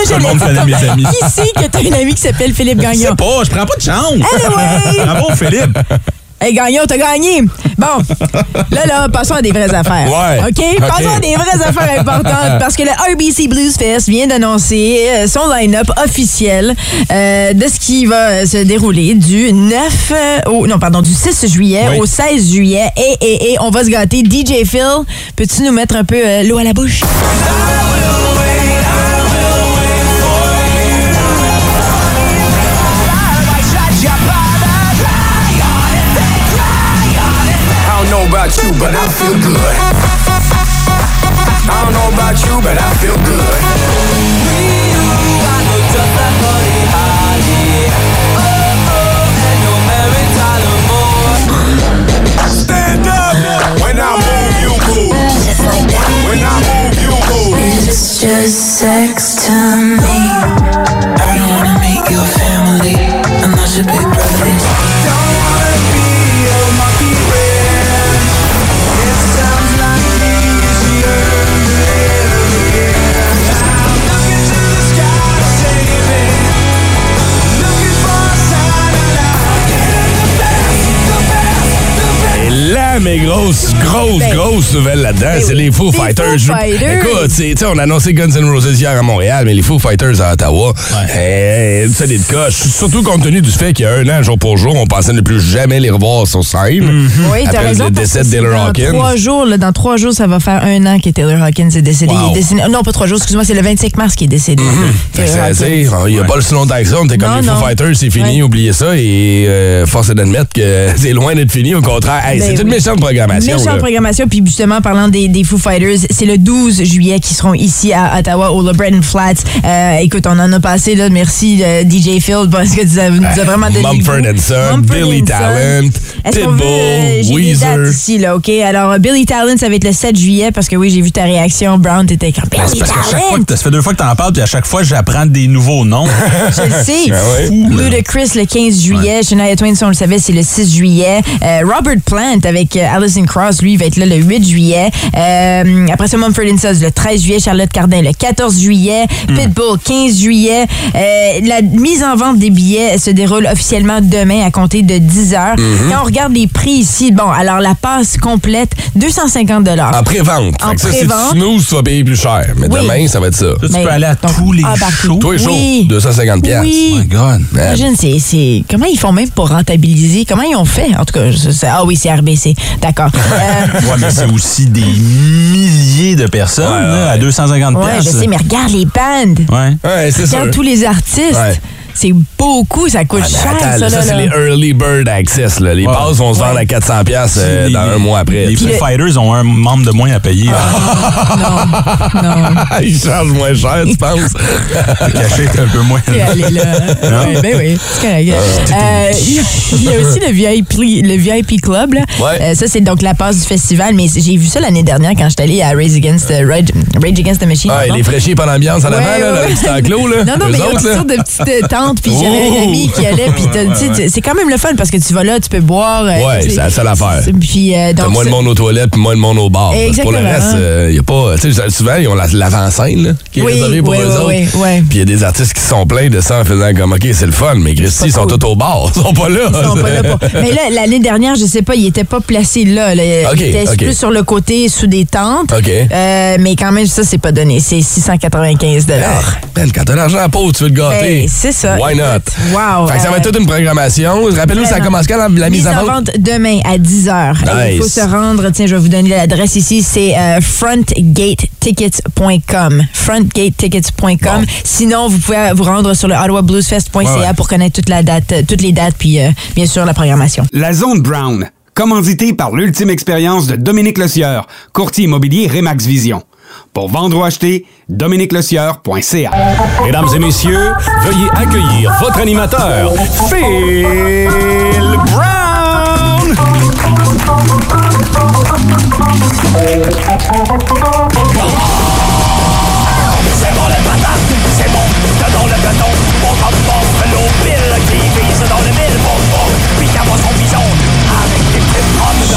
[SPEAKER 3] Tout le monde connaît mes amis.
[SPEAKER 2] Qui sait que t'as un ami qui s'appelle Philippe
[SPEAKER 3] Je sais
[SPEAKER 2] Gagnon?
[SPEAKER 3] pas, je prends pas de chance.
[SPEAKER 2] Anyway!
[SPEAKER 3] Bravo, Philippe.
[SPEAKER 2] Hey, Gagnon, t'as gagné! Bon, là, là, passons à des vraies affaires.
[SPEAKER 1] Ouais.
[SPEAKER 2] OK?
[SPEAKER 1] OK.
[SPEAKER 2] Passons à des vraies affaires importantes parce que le RBC Blues Fest vient d'annoncer euh, son line-up officiel euh, de ce qui va euh, se dérouler du 9 euh, au, non, pardon, du 6 juillet
[SPEAKER 3] Oui.
[SPEAKER 2] au 16 juillet. Et, et, et on va se gâter. DJ Phil, peux-tu nous mettre un peu euh, l'eau à la bouche?
[SPEAKER 6] You, but I feel good.
[SPEAKER 1] Là-dedans, c'est
[SPEAKER 2] oui.
[SPEAKER 1] les Foo
[SPEAKER 2] Les
[SPEAKER 1] Fighters.
[SPEAKER 2] Foo
[SPEAKER 1] Je-
[SPEAKER 2] Fighters.
[SPEAKER 1] Écoute, c'est- on a annoncé Guns N' Roses hier à Montréal, mais les Foo Fighters à Ottawa, eh, une solide coche. Surtout compte tenu du fait qu'il y a un an, jour pour jour, on pensait ne plus jamais les revoir sur scène.
[SPEAKER 2] Oui, t'as raison.
[SPEAKER 1] le
[SPEAKER 2] parce
[SPEAKER 1] décès
[SPEAKER 2] que
[SPEAKER 1] de
[SPEAKER 2] c'est
[SPEAKER 1] Taylor
[SPEAKER 2] dans
[SPEAKER 1] Hawkins.
[SPEAKER 2] Trois jours, là, dans trois jours, ça va faire un an que Taylor Hawkins est décédé.
[SPEAKER 1] Wow.
[SPEAKER 2] Il est décédé. Non, pas trois jours, excuse-moi, c'est le 25 mars qu'il est décédé.
[SPEAKER 1] Sais,
[SPEAKER 2] Hawkins.
[SPEAKER 1] Il n'y a pas si longtemps que ça, on était comme
[SPEAKER 2] Non,
[SPEAKER 1] les Foo
[SPEAKER 2] non.
[SPEAKER 1] Fighters, c'est fini,
[SPEAKER 2] Ouais.
[SPEAKER 1] oubliez ça. Et euh, force est d'admettre que c'est loin d'être fini. Au contraire, Hey,
[SPEAKER 2] Ben
[SPEAKER 1] c'est une méchante programmation.
[SPEAKER 2] Méchante
[SPEAKER 1] là.
[SPEAKER 2] programmation. Puis justement, parlant des, des Foo Fighters, c'est le 12 juillet qui seront ici à Ottawa, au LeBron Flats. Euh, écoute, on en a passé, là. Merci, euh, DJ Phil, parce que tu as- nous as vraiment donné.
[SPEAKER 1] Mumford and Son, Billy. Talent,
[SPEAKER 2] euh,
[SPEAKER 1] Pitbull, Weezer.
[SPEAKER 2] ici, là, OK? Alors, euh, Billy Talent, ça va être le 7 juillet, parce que oui, j'ai vu ta réaction. Brown, t'étais comme
[SPEAKER 3] Ben,
[SPEAKER 2] Billy
[SPEAKER 3] parce qu'à chaque fois
[SPEAKER 2] Talent!
[SPEAKER 3] que ça fait deux fois que t'en parles, puis à chaque fois, j'apprends des nouveaux noms.
[SPEAKER 2] Je le sais.
[SPEAKER 1] Ouais?
[SPEAKER 2] Ludacris le 15 juillet. Shania Twain, si on le savait, c'est le 6 juillet. Euh, Robert Plant avec euh, Alison Cross, lui, va être là le 8 juillet. Euh, après ça, Mumford Sons le 13 juillet. Charlotte Cardin le 14 juillet. Pitbull 15 juillet. Euh, la mise en vente des billets se déroule officiellement demain à compter de 10 heures. Quand on regarde les prix ici, bon, alors la passe complète, 250
[SPEAKER 1] En pré-vente.
[SPEAKER 2] En
[SPEAKER 1] ça, si
[SPEAKER 2] pré-vente.
[SPEAKER 1] tu tu vas payer plus cher. Mais
[SPEAKER 2] Oui.
[SPEAKER 1] demain, ça va être ça.
[SPEAKER 3] Là, tu peux aller à
[SPEAKER 2] donc,
[SPEAKER 3] tous les
[SPEAKER 2] embarquez.
[SPEAKER 3] shows.
[SPEAKER 1] Toi et chaud,
[SPEAKER 2] Oui.
[SPEAKER 1] 250 piastres.
[SPEAKER 2] Oui.
[SPEAKER 3] Oh my God.
[SPEAKER 2] Imagine, c'est, Comment ils font même pour rentabiliser? Comment ils ont fait? En tout cas, ah oui, c'est RBC. D'accord. Euh,
[SPEAKER 3] Ouais, mais c'est aussi des milliers de personnes
[SPEAKER 1] Ouais,
[SPEAKER 3] là,
[SPEAKER 1] ouais.
[SPEAKER 3] à 250
[SPEAKER 2] ouais, je sais, mais regarde les bandes.
[SPEAKER 3] Ouais.
[SPEAKER 1] Ouais, c'est ça.
[SPEAKER 2] Regarde tous les artistes. C'est beaucoup, ça coûte
[SPEAKER 1] Ah,
[SPEAKER 2] cher,
[SPEAKER 1] attends,
[SPEAKER 2] ça,
[SPEAKER 1] c'est les early bird access. Là. Les
[SPEAKER 3] Ouais.
[SPEAKER 1] passes vont se vendre
[SPEAKER 2] Ouais.
[SPEAKER 1] à 400 piastres euh,
[SPEAKER 3] Les-
[SPEAKER 1] dans un mois après.
[SPEAKER 3] Les Foo
[SPEAKER 2] le-
[SPEAKER 3] Fighters ont un membre de moins à payer. là.
[SPEAKER 2] Non,
[SPEAKER 1] Ils chargent moins cher, tu penses?
[SPEAKER 3] Est un peu moins.
[SPEAKER 2] allé là. Ouais, ben oui, c'est correct. Euh, Il y a aussi le VIP, le VIP Club. Là.
[SPEAKER 1] Ouais.
[SPEAKER 2] Euh, ça, c'est donc la passe du festival. Mais j'ai vu ça l'année dernière quand j'étais allée à Rage Against, the- Rage, Rage Against the Machine. Pardon.
[SPEAKER 1] les fraîchiers pas d'ambiance en avant,
[SPEAKER 2] Ouais,
[SPEAKER 1] là, petit enclos. Là.
[SPEAKER 2] Non, non,
[SPEAKER 1] Eux
[SPEAKER 2] mais il y a toutes sortes de petites euh, tentes tente, puis j'avais un
[SPEAKER 1] Oh!
[SPEAKER 2] ami qui allait, puis c'est quand même le fun parce que tu vas là, tu peux boire. euh,
[SPEAKER 1] Ouais, c'est la seule affaire.
[SPEAKER 2] Puis, euh, donc,
[SPEAKER 1] moins de monde aux toilettes puis moins de monde au bar. Pour le reste, il y a pas. Tu sais, souvent, ils ont la- l'avant-scène là, qui est réservée pour eux autres.
[SPEAKER 2] oui, oui.
[SPEAKER 1] Puis il y a des artistes qui sont plaints de ça en faisant comme OK, c'est le fun, mais Christy, ils sont tous au bar. Ils sont pas là.
[SPEAKER 2] Ils sont pas là pour- Mais là, l'année dernière, je sais pas, il était pas placé là. là.
[SPEAKER 1] Ok,
[SPEAKER 2] il était
[SPEAKER 1] ok.
[SPEAKER 2] plus sur le côté, sous des tentes.
[SPEAKER 1] OK.
[SPEAKER 2] Euh, mais quand même, ça, c'est pas donné. C'est 695
[SPEAKER 1] Ben, quand t'as l'argent à peau, tu veux te gâter.
[SPEAKER 2] Ben, c'est ça.
[SPEAKER 1] Why not?
[SPEAKER 2] Wow.
[SPEAKER 1] Fait que ça va être
[SPEAKER 2] Euh,
[SPEAKER 1] toute une programmation. Rappelle-nous, ça commence quand la, la mise en vente?
[SPEAKER 2] demain à 10h. Il faut
[SPEAKER 1] Nice.
[SPEAKER 2] se rendre, tiens, je vais vous donner l'adresse ici, c'est euh, frontgatetickets.com. Frontgatetickets.com.
[SPEAKER 1] Bon.
[SPEAKER 2] Sinon, vous pouvez vous rendre sur le ottawabluesfest.ca
[SPEAKER 3] Ouais, ouais.
[SPEAKER 2] pour connaître toute la date, euh, toutes les dates, puis euh, bien sûr la programmation.
[SPEAKER 7] La Zone Brown, commandité par l'ultime expérience de Dominique Lecieur, courtier immobilier Remax Vision. Pour vendre ou acheter, dominiquelecieur.ca.
[SPEAKER 4] Mesdames et messieurs, veuillez accueillir votre animateur, Phil Brown!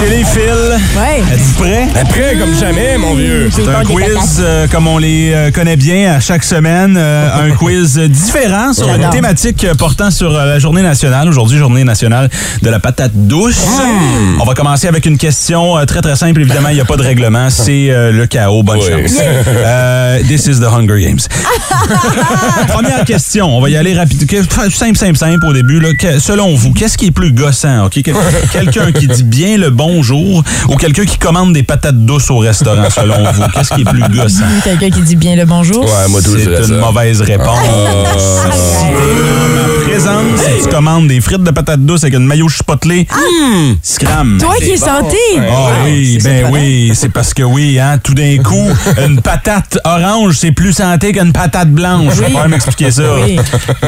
[SPEAKER 3] Les fils.
[SPEAKER 2] Ouais.
[SPEAKER 3] Êtes-vous prêts?
[SPEAKER 1] Après, comme jamais, mon vieux.
[SPEAKER 3] C'est un quiz euh, comme on les euh, connaît bien à chaque semaine. euh, un quiz différent sur une
[SPEAKER 2] J'adore.
[SPEAKER 3] thématique portant sur euh, la journée nationale. Aujourd'hui, journée nationale de la patate douce.
[SPEAKER 2] Ah.
[SPEAKER 3] On va commencer avec une question euh, très très simple. Évidemment, il n'y a pas de règlement. C'est euh, le chaos. Bonne
[SPEAKER 1] Oui.
[SPEAKER 3] chance. Euh, this is the Hunger Games. Première question. On va y aller rapide. Que- Simple, simple, simple au début. Là. Que- selon vous, qu'est-ce qui est plus gossant? ok? Que- Quelqu'un qui dit bien le bonjour ou quelqu'un qui commande des patates douces au restaurant, selon vous? Qu'est-ce qui est plus gossant?
[SPEAKER 2] Quelqu'un qui dit bien le bonjour?
[SPEAKER 1] Ouais, moi, tout, je
[SPEAKER 3] C'est une
[SPEAKER 1] ça.
[SPEAKER 3] mauvaise réponse.
[SPEAKER 2] Ah.
[SPEAKER 3] Présence, si tu commandes des frites de patates douces avec une maillot chipotelé, scram.
[SPEAKER 2] Toi qui es santé.
[SPEAKER 3] Ah oui,
[SPEAKER 2] c'est
[SPEAKER 3] ben oui, c'est parce que oui, hein, tout d'un coup, une patate orange, c'est plus santé qu'une patate blanche. Je vais pas m'expliquer ça.
[SPEAKER 2] Oui.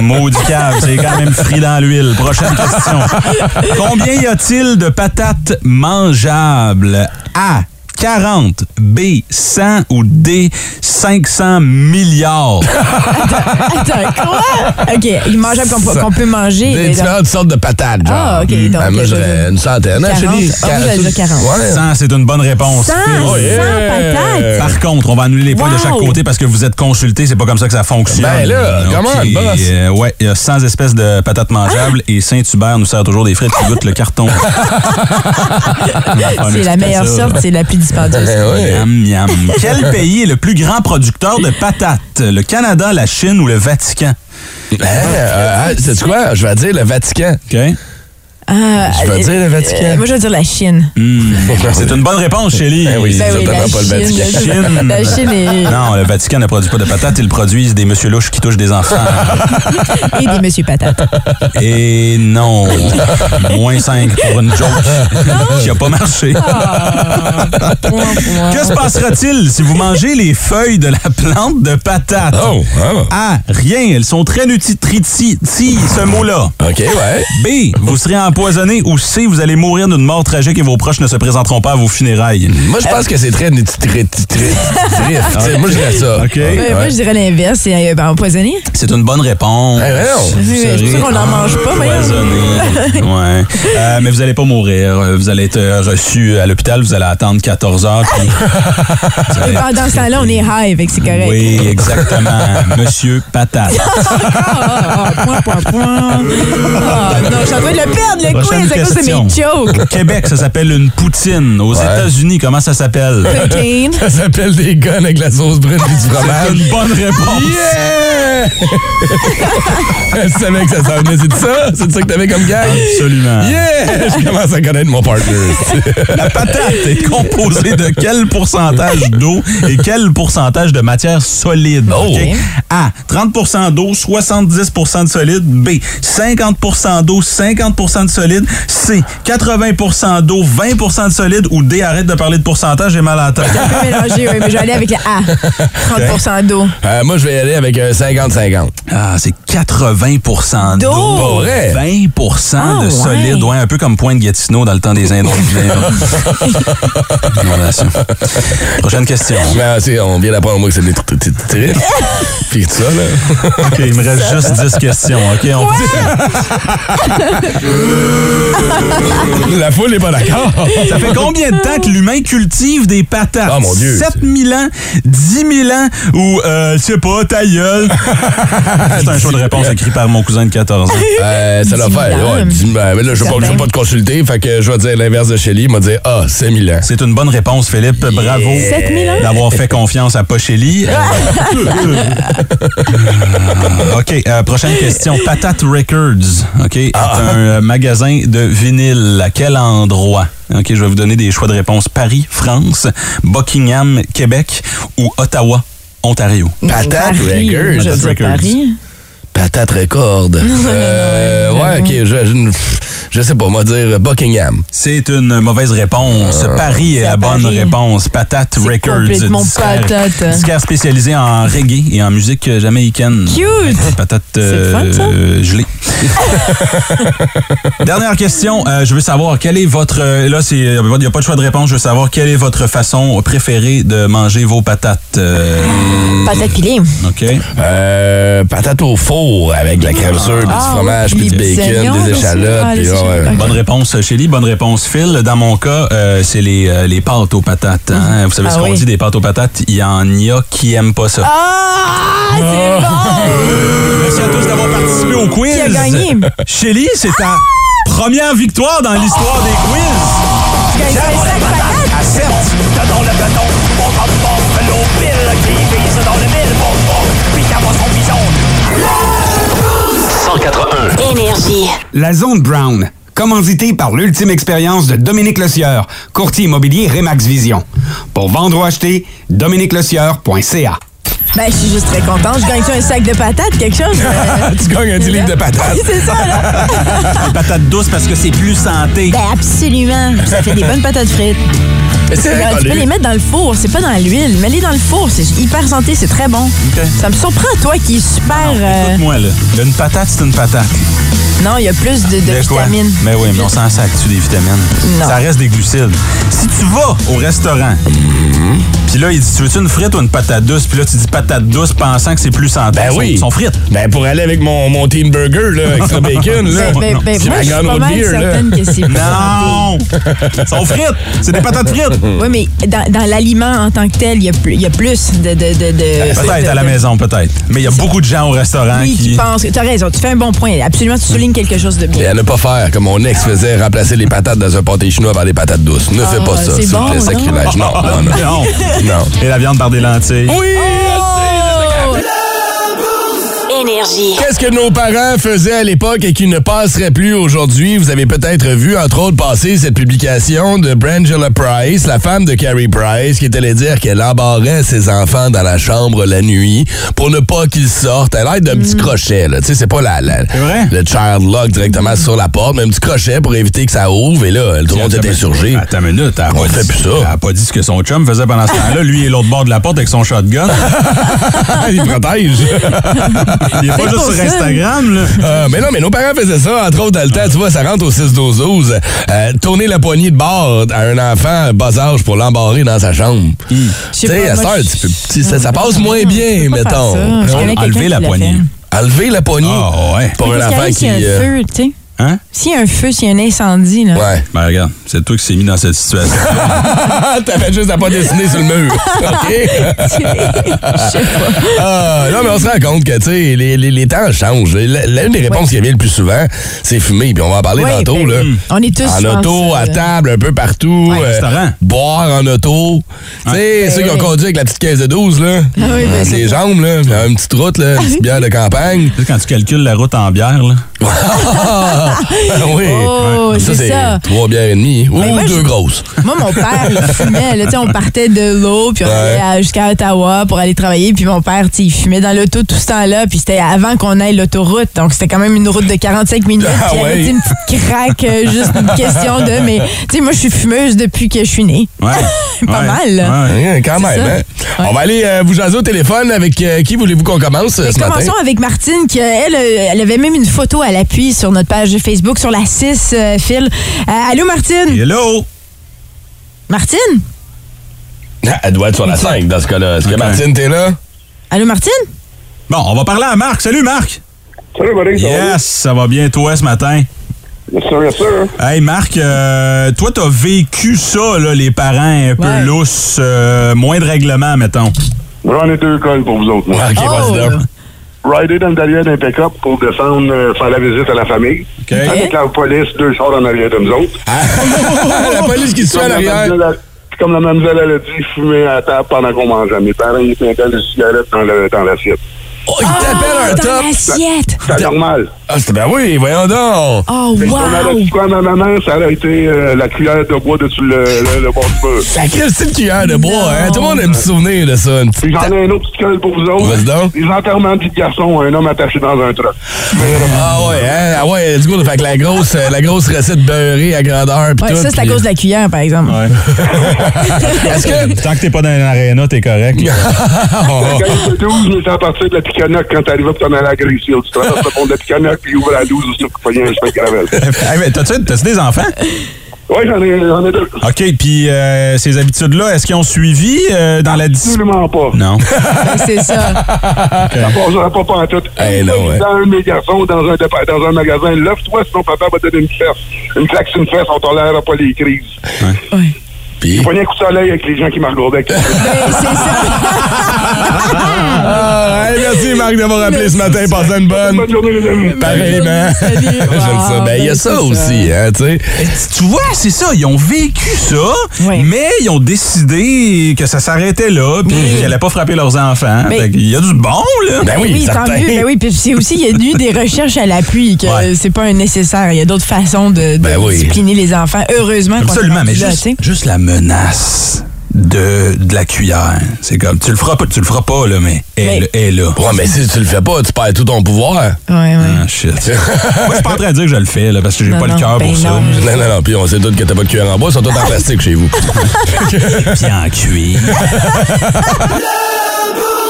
[SPEAKER 3] Maudit cave, c'est quand même frit dans l'huile. Prochaine question. Combien y a-t-il de patates mangeables? A. 40, B, 100 ou D, 500 milliards.
[SPEAKER 2] Attends, quoi? OK, il mangeable qu'on peut- qu'on peut manger.
[SPEAKER 1] Des
[SPEAKER 2] mais donc-
[SPEAKER 1] différentes sortes de patates, genre.
[SPEAKER 2] Ah, OK, donc,
[SPEAKER 1] Ben, moi, je
[SPEAKER 2] euh,
[SPEAKER 1] dirais une centaine. hein,
[SPEAKER 2] 40.
[SPEAKER 1] Chélie?
[SPEAKER 2] Ah, moi, j'allais dire 40.
[SPEAKER 1] Ouais.
[SPEAKER 3] 100, c'est une bonne réponse.
[SPEAKER 2] 100,
[SPEAKER 1] Oh, yeah.
[SPEAKER 2] 100 patates.
[SPEAKER 3] Par contre, on va annuler les points de
[SPEAKER 2] Wow.
[SPEAKER 3] chaque côté parce que vous êtes consultés. C'est pas comme ça que ça fonctionne.
[SPEAKER 1] Ben là,
[SPEAKER 3] OK,
[SPEAKER 1] come on, boss.
[SPEAKER 3] euh, ouais, il y a 100 espèces de patates mangeables et Saint-Hubert nous sert toujours des frites qui goûtent le carton.
[SPEAKER 2] C'est la meilleure sorte, c'est la plus dispendieuse.
[SPEAKER 1] Ben ouais.
[SPEAKER 3] Miam, miam. Quel pays est le plus grand producteur de patates? Le Canada, la Chine ou le Vatican?
[SPEAKER 1] Ben, euh, ah, sais-tu quoi? Je vais dire le Vatican.
[SPEAKER 3] OK?
[SPEAKER 2] Ah,
[SPEAKER 1] Je vais
[SPEAKER 2] euh,
[SPEAKER 1] dire le Vatican.
[SPEAKER 2] euh, moi, je vais dire la Chine.
[SPEAKER 3] Hmm, C'est une bonne réponse, Shelly.
[SPEAKER 1] Ben oui,
[SPEAKER 2] Ben oui,
[SPEAKER 1] certainement
[SPEAKER 2] la
[SPEAKER 1] pas le. Vatican.
[SPEAKER 3] Chine.
[SPEAKER 2] La Chine est...
[SPEAKER 3] Non, le Vatican ne produit pas de patates, ils produisent des monsieur louches qui touchent des enfants.
[SPEAKER 2] et des Monsieur Patate.
[SPEAKER 3] Et non. Moins 5 pour une joke qui n'a pas marché. que se passera-t-il si vous mangez les feuilles de la plante de patate?
[SPEAKER 1] Oh, ah.
[SPEAKER 3] A. Rien. Elles sont très nutritives, ce mot-là.
[SPEAKER 1] OK, ouais.
[SPEAKER 3] B. Vous serez empoisonné. Ou C. Vous allez mourir d'une mort tragique et vos proches ne se présenteront pas à vos funérailles.
[SPEAKER 1] Moi, je pense que c'est très très très très Moi, je dirais ça.
[SPEAKER 3] OK.
[SPEAKER 2] Ouais, Moi, je dirais l'inverse, c'est euh, ben, empoisonné.
[SPEAKER 3] C'est une bonne réponse.
[SPEAKER 2] Oui, c'est pour ça qu'on n'en mange pas,
[SPEAKER 3] ouais. Euh, mais vous n'allez pas mourir. Vous allez être euh, reçu à l'hôpital. Vous allez attendre 14 heures.
[SPEAKER 2] Pendant ce temps-là, on est high, que c'est correct.
[SPEAKER 3] Oui, exactement. Monsieur Patate.
[SPEAKER 2] Ah, ah, point, point, point. Ah, non, je suis en train de le perdre, à cause de
[SPEAKER 3] question.
[SPEAKER 2] mes jokes.
[SPEAKER 3] Au Québec, ça s'appelle une poutine. Aux États-Unis, comment ça s'appelle?
[SPEAKER 1] Ça s'appelle des guns avec la sauce brune et du
[SPEAKER 3] C'est
[SPEAKER 1] fromage.
[SPEAKER 3] une bonne réponse.
[SPEAKER 1] Yeah! Je savais que ça s'en venait. C'est ça? C'est ça que t'avais comme gag?
[SPEAKER 3] Absolument.
[SPEAKER 1] Yeah! Je commence à connaître mon partner.
[SPEAKER 3] La patate est composée de quel pourcentage d'eau et quel pourcentage de matière solide?
[SPEAKER 1] Oh.
[SPEAKER 3] A. 30% d'eau, 70% de solide. B. 50% d'eau, 50% de solide. C, 80% d'eau, 20% de solide. Ou D, arrête de parler de pourcentage, j'ai mal à la tête.
[SPEAKER 2] Un peu mélangé, oui, mais je vais aller avec le A. 30 d'eau.
[SPEAKER 1] Euh, moi, je vais y aller avec un 50-50.
[SPEAKER 3] Ah, c'est 80 d'eau,
[SPEAKER 2] D'eau?
[SPEAKER 1] Pas vrai?
[SPEAKER 3] 20
[SPEAKER 2] Ah,
[SPEAKER 3] de solide. Ouais, un peu comme Pointe Gatineau dans le temps des ça. Prochaine question.
[SPEAKER 1] Ben, c'est- on vient d'apprendre moi que c'est des tr- tr- tr- trifs. Puis tout ça, là.
[SPEAKER 3] OK, il me reste juste 10 questions. OK, on
[SPEAKER 1] La foule n'est pas d'accord.
[SPEAKER 3] Ça fait combien de temps que l'humain cultive des patates?
[SPEAKER 1] Oh, mon Dieu.
[SPEAKER 3] 7000 ans, 10 000 ans ou, euh, je sais pas, ta gueule? C'est un choix de réponse écrit par mon cousin de 14 ans.
[SPEAKER 1] Euh, ça l'a
[SPEAKER 2] 10 000
[SPEAKER 1] fait.
[SPEAKER 2] ans.
[SPEAKER 1] Ouais, 10 000 ans. Mais là, je ne vais pas- te consulter. Fait que je vais dire l'inverse de Shelly. Il m'a dit Ah, c'est 1000 ans.
[SPEAKER 3] C'est une bonne réponse, Philippe. Bravo
[SPEAKER 2] 7000 ans?
[SPEAKER 3] d'avoir fait confiance à Pochelli. Euh, OK, euh, prochaine question. Patate Records, OK, est un euh, magasin de vinyle. À quel endroit? OK, je vais vous donner des choix de réponse. Paris, France, Buckingham, Québec ou Ottawa, Ontario?
[SPEAKER 1] Patate Records.
[SPEAKER 3] Records.
[SPEAKER 1] Patate Record. Euh, ouais, ok, je, je, je sais pas, moi dire Buckingham.
[SPEAKER 3] C'est une mauvaise réponse. Paris est la bonne
[SPEAKER 2] Paris.
[SPEAKER 3] réponse. Patate Records.
[SPEAKER 2] complètement
[SPEAKER 3] disquaire-
[SPEAKER 2] patate.
[SPEAKER 3] Disquaire spécialisé en reggae et en musique jamaïcaine.
[SPEAKER 2] Cute!
[SPEAKER 3] Patate
[SPEAKER 2] C'est le fun, ça?
[SPEAKER 3] euh, gelée. Dernière question. Euh, je veux savoir quel est votre. euh, Là, il n'y a pas de choix de réponse. Je veux savoir quelle est votre façon préférée de manger vos patates. Euh,
[SPEAKER 2] Patate pilée.
[SPEAKER 3] OK.
[SPEAKER 1] Euh, patate au four avec de la crème sûre, puis du
[SPEAKER 2] Ah,
[SPEAKER 1] fromage,
[SPEAKER 2] oui,
[SPEAKER 1] puis du bacon, des échalotes.
[SPEAKER 2] Ah,
[SPEAKER 1] puis
[SPEAKER 2] les
[SPEAKER 1] ouais.
[SPEAKER 2] échalotes.
[SPEAKER 3] Bonne réponse, Shelly. Bonne réponse, Phil. Dans mon cas, euh, c'est les, euh, les pâtes aux patates. hein. Vous savez
[SPEAKER 2] Ah
[SPEAKER 3] ce qu'on
[SPEAKER 2] oui.
[SPEAKER 3] dit des pâtes aux patates? Il y en a qui aiment pas ça.
[SPEAKER 2] Ah! C'est bon!
[SPEAKER 3] Merci à tous d'avoir participé au quiz.
[SPEAKER 2] Qui a gagné?
[SPEAKER 3] Shelly, c'est ta première victoire dans l'histoire des quiz.
[SPEAKER 2] Tu gagnes un sac patate?
[SPEAKER 3] À 7.
[SPEAKER 8] Dans le rapport l'eau Bill qui vise dans le mille,
[SPEAKER 4] 181.
[SPEAKER 5] Énergie.
[SPEAKER 7] La Zone Brown, commanditée par l'ultime expérience de Dominique Lecieur, courtier immobilier Remax Vision. Pour vendre ou acheter, dominiquelecieur.ca.
[SPEAKER 2] Ben, je suis juste très contente. Je gagne un sac de patates, quelque chose?
[SPEAKER 1] Tu gagnes un 10 livres de patates.
[SPEAKER 2] C'est ça, là.
[SPEAKER 3] Les patates douces parce que c'est plus santé.
[SPEAKER 2] Ben, absolument. Ça fait des bonnes patates frites.
[SPEAKER 1] Vrai
[SPEAKER 2] tu peux les mettre dans le four, c'est pas dans l'huile. Mets-les dans le four, c'est hyper santé, c'est très bon. Ça me surprend, toi qui es super. euh,
[SPEAKER 3] Écoute-moi, là. Une patate, c'est une patate.
[SPEAKER 2] Non, il y a plus de, de
[SPEAKER 3] De quoi?
[SPEAKER 2] vitamines.
[SPEAKER 3] Mais oui, mais on s'en sac-tu des vitamines?
[SPEAKER 2] Non.
[SPEAKER 3] Ça reste des glucides. Si tu vas au restaurant, puis là, il dit, tu veux-tu une frite ou une patate douce? Puis là, tu dis patate douce pensant que c'est plus santé.
[SPEAKER 1] Ben oui.
[SPEAKER 3] Ils sont frites.
[SPEAKER 1] Ben pour aller avec mon, mon teen burger, là, extra bacon, là.
[SPEAKER 2] Ben, ben, ben,
[SPEAKER 1] C'est
[SPEAKER 2] moi, je suis pas mal
[SPEAKER 1] beer, là.
[SPEAKER 2] certaine que c'est plus
[SPEAKER 3] Non! Ils sont frites! C'est des patates frites!
[SPEAKER 2] Oui, mais dans, dans l'aliment en tant que tel, il y a plus, il y a plus de. de, de, de-
[SPEAKER 3] Peut-être
[SPEAKER 2] de-
[SPEAKER 3] à la
[SPEAKER 2] de-
[SPEAKER 3] maison, peut-être. Mais il y a beaucoup de gens au restaurant
[SPEAKER 2] Oui, qui pensent. Tu as raison, tu fais un bon point. Absolument, tu soulignes quelque chose de
[SPEAKER 1] Et
[SPEAKER 2] bien.
[SPEAKER 1] à ne pas faire comme mon ex faisait, remplacer les patates dans un pâté chinois par des patates douces. Ne fais pas ça,
[SPEAKER 2] c'est bon,
[SPEAKER 1] sacrilège. Non, non, non.
[SPEAKER 3] Non.
[SPEAKER 1] Non.
[SPEAKER 3] Et la viande par des lentilles.
[SPEAKER 1] Oui!
[SPEAKER 2] Oh!
[SPEAKER 5] Énergie.
[SPEAKER 1] Qu'est-ce que nos parents faisaient à l'époque et qui ne passerait plus aujourd'hui? Vous avez peut-être vu, entre autres, passer cette publication de Brangela Price, la femme de Carrie Price, qui est allée dire qu'elle embarrait ses enfants dans la chambre la nuit pour ne pas qu'ils sortent. Elle aide d'un petit crochet, là. Tu sais, c'est pas la, la-
[SPEAKER 3] vrai?
[SPEAKER 1] le child lock directement sur la porte, mais un petit crochet pour éviter que ça ouvre. Et là, tout le monde est insurgé.
[SPEAKER 3] Attends une minute, elle a
[SPEAKER 1] On
[SPEAKER 3] pas
[SPEAKER 1] fait
[SPEAKER 3] dit-
[SPEAKER 1] plus ça.
[SPEAKER 3] Elle a pas dit ce que son chum faisait pendant ce temps-là. Lui, est l'autre bord de la porte avec son shotgun.
[SPEAKER 1] Il protège.
[SPEAKER 3] Il est pas juste sur. Instagram, là.
[SPEAKER 1] Ah, mais non, mais nos parents faisaient ça, entre autres, dans le temps, tu vois, ça rentre au 6-12-12. Euh, tourner la poignée de bord à un enfant bas âge pour l'embarrer dans sa chambre. Tu
[SPEAKER 2] sais
[SPEAKER 1] à
[SPEAKER 2] moi,
[SPEAKER 1] cette heure,
[SPEAKER 2] je-
[SPEAKER 1] tu peux- tu- ça, ça passe moins bien, mettons.
[SPEAKER 3] Enlever la
[SPEAKER 2] l'a
[SPEAKER 3] poignée.
[SPEAKER 1] Enlever la poignée
[SPEAKER 3] Ah, ouais.
[SPEAKER 1] pour un enfant qui... euh?
[SPEAKER 3] Hein?
[SPEAKER 2] S'il y a un feu, s'il y a un incendie, là.
[SPEAKER 1] Ouais.
[SPEAKER 3] Ben, regarde, c'est toi qui s'est mis dans cette situation.
[SPEAKER 1] T'avais juste à pas dessiner sur le mur. OK?
[SPEAKER 2] Je sais pas.
[SPEAKER 1] Ah, non, mais on se rend compte que, tu sais, les, les, les temps changent. La- L'une des réponses qui revient le plus souvent, c'est fumer. Puis on va en parler
[SPEAKER 2] Ouais,
[SPEAKER 1] tantôt,
[SPEAKER 2] ben,
[SPEAKER 1] là.
[SPEAKER 2] On est tous.
[SPEAKER 1] En auto, à
[SPEAKER 2] euh,
[SPEAKER 1] table, un peu partout.
[SPEAKER 3] Ouais, restaurant.
[SPEAKER 1] boire en auto. Tu sais, ceux qui ont
[SPEAKER 2] ouais.
[SPEAKER 1] conduit avec la petite caisse de 12, là.
[SPEAKER 2] Ah oui, ben, c'est
[SPEAKER 1] les jambes, là. Une petite route, là. Une petite bière de campagne.
[SPEAKER 3] Tu sais, quand tu calcules la route en bière, là.
[SPEAKER 1] Ah, oui.
[SPEAKER 2] Oh,
[SPEAKER 1] ça,
[SPEAKER 2] c'est ça.
[SPEAKER 1] trois bières et demie. Ou
[SPEAKER 2] moi,
[SPEAKER 1] deux
[SPEAKER 2] je-
[SPEAKER 1] grosses.
[SPEAKER 2] Moi, mon père, il fumait. Là, on partait de l'eau, puis on
[SPEAKER 1] Ouais.
[SPEAKER 2] allait jusqu'à Ottawa pour aller travailler. Puis mon père, il fumait dans l'auto tout ce temps-là. Puis c'était avant qu'on aille l'autoroute. Donc, c'était quand même une route de 45 minutes.
[SPEAKER 1] Ah
[SPEAKER 2] puis avait une petite craque, euh, juste une question de. Mais, tu sais, moi, je suis fumeuse depuis que je suis née.
[SPEAKER 3] Ouais.
[SPEAKER 2] Pas mal.
[SPEAKER 3] Ouais.
[SPEAKER 1] Quand même, hein? On va aller euh, vous jaser au téléphone avec euh, qui voulez-vous qu'on commence
[SPEAKER 2] Mais
[SPEAKER 1] ce matin?
[SPEAKER 2] commençons avec Martine, qui, elle, elle avait même une photo à l'appui sur notre page Facebook, sur la 6, euh, Phil. Euh, allô, Martine?
[SPEAKER 3] Hello!
[SPEAKER 2] Martine?
[SPEAKER 1] Ah, Elle doit être sur la 5 dans ce cas-là. Est-ce que. Martine, t'es là?
[SPEAKER 2] Allô, Martine?
[SPEAKER 3] Bon, on va parler à Marc. Salut, Marc!
[SPEAKER 9] Salut, buddy. ça va bien?
[SPEAKER 3] Yes, ça va bien, toi, ce matin?
[SPEAKER 9] Bien sûr, bien sûr.
[SPEAKER 3] Hey, Marc, euh, toi, t'as vécu ça, là, les parents un peu
[SPEAKER 2] Ouais.
[SPEAKER 3] lousses, euh, moins de règlements, mettons.
[SPEAKER 9] J'en ai deux cols pour vous autres, moi.
[SPEAKER 1] OK,
[SPEAKER 2] Oh.
[SPEAKER 9] Rider dans le derrière d'un pick-up pour descendre euh, faire la visite à la famille. Avec la police, deux chars en arrière de nous autres.
[SPEAKER 1] la police qui se fait à
[SPEAKER 9] Comme la
[SPEAKER 1] l'arrière.
[SPEAKER 9] Comme la mademoiselle elle a dit, fumer à table pendant qu'on mangeait. Mes parents, ils éteignaient des cigarettes dans le- dans l'assiette.
[SPEAKER 1] Oh, il t'appelle un
[SPEAKER 2] Ah, dans
[SPEAKER 1] top.
[SPEAKER 2] l'assiette!
[SPEAKER 9] C'est normal.
[SPEAKER 1] Ah, c'était ben oui, voyons donc.
[SPEAKER 2] Oh,
[SPEAKER 9] que On
[SPEAKER 2] wow!
[SPEAKER 9] dit quoi à ma maman, ça aurait été euh, la cuillère de bois dessus le, le, le bord du feu.
[SPEAKER 1] Sacré style cuillère de bois, hein? Tout le monde aime se souvenir de ça. Une petite
[SPEAKER 9] Puis j'en ai un autre petit col pour vous autres.
[SPEAKER 1] Vas-y donc.
[SPEAKER 9] Les enterrements de vie de garçon, un homme attaché dans un truck.
[SPEAKER 1] Ah ouais, hein? Ah ouais, let's go. Fait que la grosse, euh, la grosse recette beurrée à grandeur pis
[SPEAKER 2] Ouais,
[SPEAKER 1] tout.
[SPEAKER 2] ça, c'est à cause de la cuillère, par exemple.
[SPEAKER 3] Ouais.
[SPEAKER 1] Est-ce que...
[SPEAKER 3] Tant que t'es pas dans l'aréna, t'es correct.
[SPEAKER 1] Oh,
[SPEAKER 9] Quand il était 12, il était à partir de la Picanac quand t'arrivais pour t'en aller à Greenfield. Tu traverses le pont de la Picanac puis ouvres la 12 où tu pognes un chemin de gravel.
[SPEAKER 3] Hey, mais T'as-tu t'as-tu des enfants?
[SPEAKER 9] Oui, j'en ai, j'en ai deux.
[SPEAKER 3] OK, puis euh, ces habitudes-là, est-ce qu'ils ont suivi euh, dans la discipline?
[SPEAKER 9] Absolument pas.
[SPEAKER 3] Non.
[SPEAKER 2] C'est ça.
[SPEAKER 9] Ça passera pas pas en tout.
[SPEAKER 1] Eh ouais.
[SPEAKER 9] Dans un de mes garçons, dans un, dans un magasin, lève-toi, sinon papa va te donner une fesse. Une claque sur une fesse, on tolère pas les crises.
[SPEAKER 1] Puis...
[SPEAKER 9] Il un coup de soleil avec les gens qui me regardaient.
[SPEAKER 2] Ben, c'est ça.
[SPEAKER 1] Ah, hey, merci Marc d'avoir appelé ce matin. Passez une bonne.
[SPEAKER 9] Bonne journée, les amis.
[SPEAKER 1] Pareillement.
[SPEAKER 2] Salut.
[SPEAKER 1] J'aime ça. Ben, il y a
[SPEAKER 2] Ben,
[SPEAKER 1] ça aussi, hein, tu sais.
[SPEAKER 3] Tu vois, c'est ça. Ils ont vécu ça,
[SPEAKER 2] Oui.
[SPEAKER 3] mais ils ont décidé que ça s'arrêtait là, puis qu'ils n'allaient pas frapper leurs enfants.
[SPEAKER 2] Mais-
[SPEAKER 3] qu'il y a du bon, là.
[SPEAKER 1] Ben oui,
[SPEAKER 2] Oui, tant mieux. Ben oui, puis c'est aussi, il y a eu des recherches à l'appui que
[SPEAKER 3] Ouais.
[SPEAKER 2] c'est pas un nécessaire. Il y a d'autres façons de, de
[SPEAKER 1] Ben oui.
[SPEAKER 2] discipliner les enfants. Heureusement qu'on
[SPEAKER 3] Absolument, mais juste, la menace de, de la cuillère. C'est comme, tu le feras pas, tu le feras pas, là, mais elle,
[SPEAKER 2] Mais-
[SPEAKER 3] est là.
[SPEAKER 1] Ouais, mais si tu le fais pas, tu perds tout ton pouvoir.
[SPEAKER 2] Ouais, ouais.
[SPEAKER 3] Ah, shit. Moi, je suis pas en train de dire que je le fais, là, parce que j'ai
[SPEAKER 2] Non,
[SPEAKER 3] pas le
[SPEAKER 2] non,
[SPEAKER 3] cœur
[SPEAKER 2] ben
[SPEAKER 3] pour ça.
[SPEAKER 2] non.
[SPEAKER 1] Non, non, non. Puis on sait tous que t'as pas de cuillère en bois, ils sont tous en plastique chez vous.
[SPEAKER 3] Puis en cuir.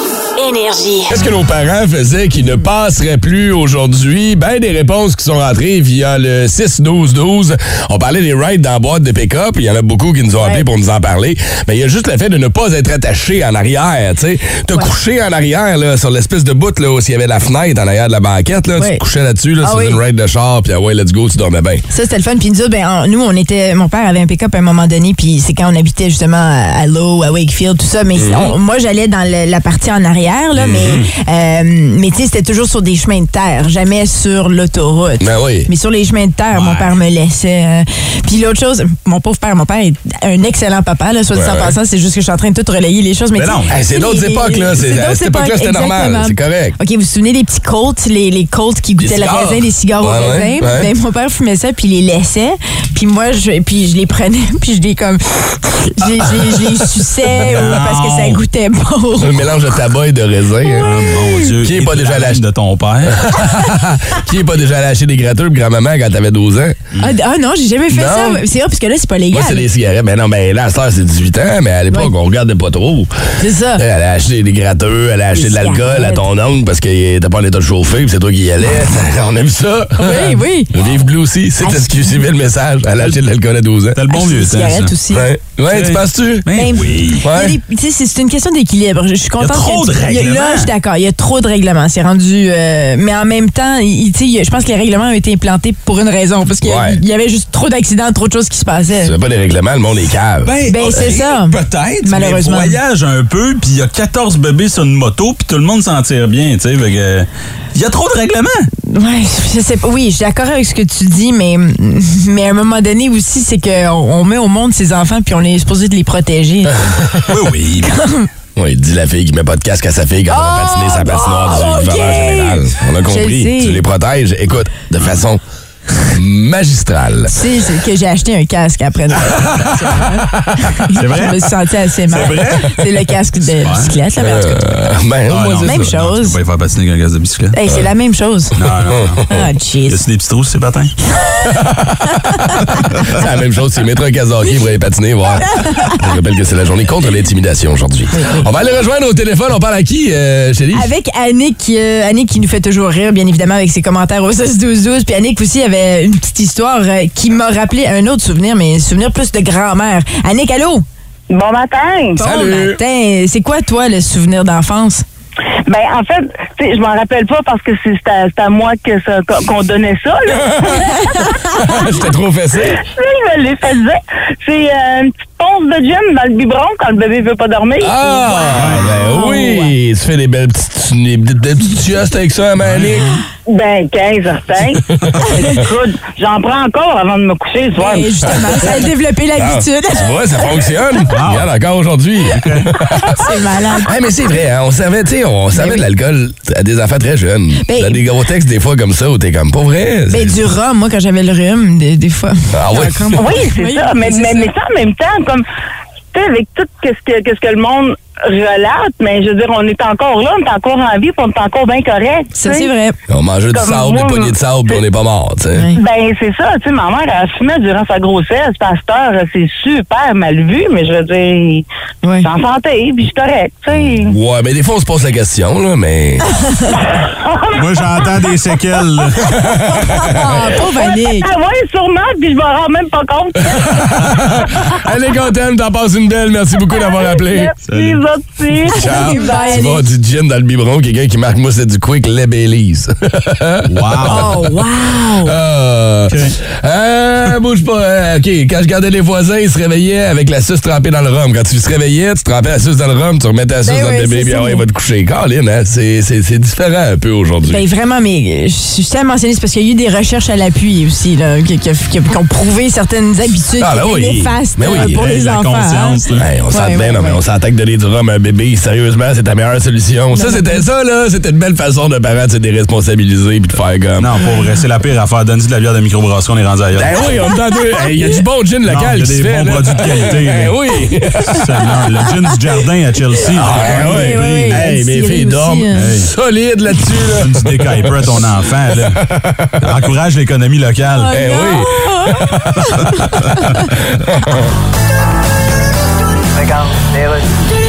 [SPEAKER 5] Énergie.
[SPEAKER 1] Qu'est-ce que nos parents faisaient qui ne passerait plus aujourd'hui? Ben, des réponses qui sont rentrées via le 6-12-12. On parlait des rides dans la boîte de pick-up. Il y en a beaucoup qui nous ont appelé
[SPEAKER 2] Ouais.
[SPEAKER 1] pour nous en parler. Mais il y a juste le fait de ne pas être attaché en arrière, tu sais. Te coucher en arrière, là, sur l'espèce de bout, là, où s'il y avait la fenêtre en arrière de la banquette, là. Tu te couchais là-dessus, là,
[SPEAKER 2] Ah
[SPEAKER 1] sur
[SPEAKER 2] oui.
[SPEAKER 1] une ride de char, puis ah ouais, let's go, tu dormais bien.
[SPEAKER 2] Ça, c'était le fun. Puis nous, ben, en- nous, on était. Mon père avait un pick-up à un moment donné, puis c'est quand on habitait justement à, Lowe, à Wakefield, tout ça. Mais
[SPEAKER 1] Mhm.
[SPEAKER 2] on- moi, j'allais dans le- la partie en arrière, là, mais, euh, mais tu sais, c'était toujours sur des chemins de terre, jamais sur l'autoroute.
[SPEAKER 1] Ben oui.
[SPEAKER 2] Mais sur les chemins de terre, mon père me laissait. euh, puis l'autre chose, mon pauvre père, mon père est un excellent papa, là, soit dit
[SPEAKER 1] Ouais,
[SPEAKER 2] en
[SPEAKER 1] ouais.
[SPEAKER 2] passant, c'est juste que je suis en train de tout relayer les choses. Mais, sais,
[SPEAKER 3] non,
[SPEAKER 1] hey, c'est d'autres
[SPEAKER 2] les-
[SPEAKER 1] époques, là. C'est-
[SPEAKER 2] d'autres
[SPEAKER 1] à cette époque-là,
[SPEAKER 2] époques,
[SPEAKER 1] c'était normal. C'est correct.
[SPEAKER 2] OK, vous vous souvenez des petits Colts, les, les Colts qui goûtaient le raisin, des cigares au raisin? Ben, mon père fumait ça, puis il les laissait. Puis moi, je, puis je les prenais, puis je les comme... Je, les- les- les suçais ou parce que ça goûtait bon.
[SPEAKER 1] Un mélange de tabac et de raisin. hein.
[SPEAKER 3] Oh, mon Dieu.
[SPEAKER 1] Qui est pas déjà acheter-
[SPEAKER 3] de ton père?
[SPEAKER 1] Qui est pas déjà allé acheter des gratteurs pour grand-maman quand t'avais 12 ans?
[SPEAKER 2] Ah, ah non, j'ai jamais fait
[SPEAKER 1] Non.
[SPEAKER 2] ça. C'est vrai, parce que là, c'est pas légal.
[SPEAKER 1] Moi, c'est des cigarettes. Mais non, mais là, à cette heure, c'est 18 ans, mais à l'époque,
[SPEAKER 2] Ouais.
[SPEAKER 1] on regardait pas trop.
[SPEAKER 2] C'est ça.
[SPEAKER 1] Elle a acheté des gratteux, elle a acheté de l'alcool à ton oncle parce qu'il était pas en état de chauffer, puis c'est toi qui y allais. on aime ça.
[SPEAKER 2] Oui, oui.
[SPEAKER 1] Vive Blue aussi, c'est ce qui suivait le message. Elle a acheté de l'alcool à 12 ans.
[SPEAKER 3] T'as le bon vieux temps,
[SPEAKER 2] aussi.
[SPEAKER 1] Ouais, ouais tu penses-tu?
[SPEAKER 3] Ben
[SPEAKER 2] Ben,
[SPEAKER 3] oui.
[SPEAKER 1] Ouais.
[SPEAKER 2] c'est- c'est une question d'équilibre. Je suis contente.
[SPEAKER 3] trop de
[SPEAKER 2] il y a-
[SPEAKER 3] règlements.
[SPEAKER 2] Là, je suis d'accord. Il y a trop de règlements. C'est rendu. euh, mais en même temps, il- je pense que les règlements ont été implantés pour une raison. Parce qu'il y
[SPEAKER 1] Ouais.
[SPEAKER 2] avait juste trop d'accidents, trop de choses qui se passaient.
[SPEAKER 1] Veux pas les règlements, le monde est cave.
[SPEAKER 2] Ben, c'est ça.
[SPEAKER 3] Peut-être,
[SPEAKER 2] Malheureusement.
[SPEAKER 3] mais voyage un peu, puis il y a 14 bébés sur une moto, puis tout le monde s'en tire bien, tu sais. Il y a trop de règlements.
[SPEAKER 2] Ouais, je sais pas. Oui, je suis d'accord avec ce que tu dis, mais, mais à un moment donné aussi, c'est qu'on on met au monde ses enfants puis on est supposé de les protéger.
[SPEAKER 3] oui, oui.
[SPEAKER 1] Oui, dit la fille qui met pas de casque à sa fille quand elle va patiner sa patinoire
[SPEAKER 2] oh,
[SPEAKER 1] du
[SPEAKER 2] ok.
[SPEAKER 1] voleur général. On a compris. Tu les protèges, écoute, de façon magistral.
[SPEAKER 2] Tu sais, c'est que j'ai acheté un casque après.
[SPEAKER 3] C'est vrai?
[SPEAKER 2] Je me suis sentie assez mal.
[SPEAKER 3] C'est vrai?
[SPEAKER 2] C'est le casque de bicyclette, là, mais en tout cas.
[SPEAKER 1] Euh, ben,
[SPEAKER 3] Ah, non,
[SPEAKER 2] même
[SPEAKER 1] ça.
[SPEAKER 3] Non, tu
[SPEAKER 2] chose.
[SPEAKER 3] peux pas y faire patiner avec un gaz de bicyclette.
[SPEAKER 2] Hey, c'est la même chose.
[SPEAKER 3] Non, non, non.
[SPEAKER 2] Ah,
[SPEAKER 3] Y
[SPEAKER 2] jeez.
[SPEAKER 3] a-tu des petits trous sur ces patins?
[SPEAKER 1] C'est la même chose, c'est mettre un casque pour aller patiner, voir. Je rappelle que c'est la journée contre l'intimidation aujourd'hui. On va aller rejoindre au téléphone. On parle à qui, euh, chérie?
[SPEAKER 2] Avec Annick, euh, Annick qui nous fait toujours rire, bien évidemment, avec ses commentaires au 16-12-12. Puis Annick aussi une petite histoire euh, qui m'a rappelé un autre souvenir, mais un souvenir plus de grand-mère. Annick, allô?
[SPEAKER 10] Bon matin.
[SPEAKER 2] Bon
[SPEAKER 1] Salut.
[SPEAKER 2] matin. C'est quoi, toi, le souvenir d'enfance?
[SPEAKER 10] Ben en fait, tu sais, je m'en rappelle pas parce que c'est à, moi que ça- qu'on donnait ça. Là.
[SPEAKER 1] J'étais trop fessé.
[SPEAKER 10] je me l'ai fait dire. C'est euh, une petite ponce de gin dans le biberon quand le bébé veut pas dormir.
[SPEAKER 1] Ah, ben oui. Tu fais des belles petites, des, petites siestes avec ça, Manique.
[SPEAKER 10] Ben 15 certain. Écoute, j'en prends encore avant de me coucher le soir.
[SPEAKER 2] Et justement, ça a développé l'habitude.
[SPEAKER 1] Ah, tu vois, ça fonctionne. Regarde, encore aujourd'hui.
[SPEAKER 2] c'est malade.
[SPEAKER 1] Mais c'est vrai, hein, on servait, tu sais, on servait
[SPEAKER 2] oui.
[SPEAKER 1] de l'alcool à des enfants très jeunes.
[SPEAKER 2] Ben-
[SPEAKER 1] T'as des gros textes des fois comme ça où t'es comme, pas vrai.
[SPEAKER 2] Ben, du rhum, moi, quand j'avais le rhume, des, des fois.
[SPEAKER 1] Ah.
[SPEAKER 10] Oui, c'est
[SPEAKER 2] Oui,
[SPEAKER 10] ça. Mais,
[SPEAKER 2] c'est
[SPEAKER 10] mais,
[SPEAKER 2] ça.
[SPEAKER 10] mais ça en même temps, comme, tu sais, avec tout ce que, qu'est-ce que le monde relate, mais je veux dire, on est encore là, on est encore en vie, puis on est encore bien correct.
[SPEAKER 2] Ça, c'est vrai.
[SPEAKER 1] On mangeait du sable, des poignées de sable, puis on n'est pas mort, tu sais.
[SPEAKER 10] Ben, c'est ça. Tu sais, ma mère, elle fumait durant sa grossesse. Heure, c'est super mal vu, mais je veux dire, suis en santé, puis je suis correct, tu sais.
[SPEAKER 1] Ouais, mais des fois, on se pose la question, là, mais.
[SPEAKER 3] Moi, j'entends des séquelles. là.
[SPEAKER 2] Ah, pauvre Annick.
[SPEAKER 10] Ah ouais, sûrement, puis je m'en rends même pas compte.
[SPEAKER 1] Allez, qu'on t'aime, t'en passes une belle. Merci beaucoup d'avoir appelé.
[SPEAKER 10] Merci,
[SPEAKER 2] Bye,
[SPEAKER 1] Tu vas du gin dans le biberon, quelqu'un qui marque, moi, c'est du quick Baileys.
[SPEAKER 3] Wow.
[SPEAKER 2] Oh, wow.
[SPEAKER 1] Euh, bouge pas. Euh, OK, quand je regardais les voisins, ils se réveillaient avec la suce trempée dans le rhum. Quand tu se réveillais, tu trempais la suce dans le rhum, tu remettais la suce
[SPEAKER 2] Ben
[SPEAKER 1] dans
[SPEAKER 2] ouais,
[SPEAKER 1] le bébé, puis ah ouais, il va te coucher. Colin, hein? C'est, c'est, c'est différent un peu aujourd'hui.
[SPEAKER 2] Ben vraiment, mais euh, je tiens à mentionner, c'est parce qu'il y a eu des recherches à l'appui aussi, là, qui, qui- qui- qui ont prouvé certaines habitudes
[SPEAKER 1] Ah, ben oui.
[SPEAKER 2] néfastes
[SPEAKER 1] Ben oui.
[SPEAKER 2] euh, pour les
[SPEAKER 3] la
[SPEAKER 2] enfants.
[SPEAKER 3] conscience,
[SPEAKER 2] hein.
[SPEAKER 1] Hey, on s'en
[SPEAKER 2] Ouais, ouais,
[SPEAKER 1] non, mais
[SPEAKER 2] ouais.
[SPEAKER 1] on s'entend que donner du rhum à un bébé, sérieusement, c'est ta meilleure solution. Ça, c'était ça, là. C'était une belle façon de parent de se déresponsabiliser puis de faire comme.
[SPEAKER 3] Non, pour vrai, c'est la pire affaire. Donne-y de la bière de microbrasserie, on est rendu ailleurs.
[SPEAKER 1] Ben oui, on me tente deux. Hey, Il y a du bon gin local
[SPEAKER 3] il y a des bons
[SPEAKER 1] là.
[SPEAKER 3] produits de qualité,
[SPEAKER 1] Ben oui.
[SPEAKER 3] Seulement, le gin du jardin à Chelsea.
[SPEAKER 1] Ah,
[SPEAKER 3] un prix.
[SPEAKER 2] ouais.
[SPEAKER 1] Hey, mes filles dorment
[SPEAKER 2] hein.
[SPEAKER 3] Hey.
[SPEAKER 1] solide là-dessus, là.
[SPEAKER 3] Du décaper à ton enfant. Là. Encourage l'économie locale.
[SPEAKER 1] Eh oui.
[SPEAKER 11] Alors voilà,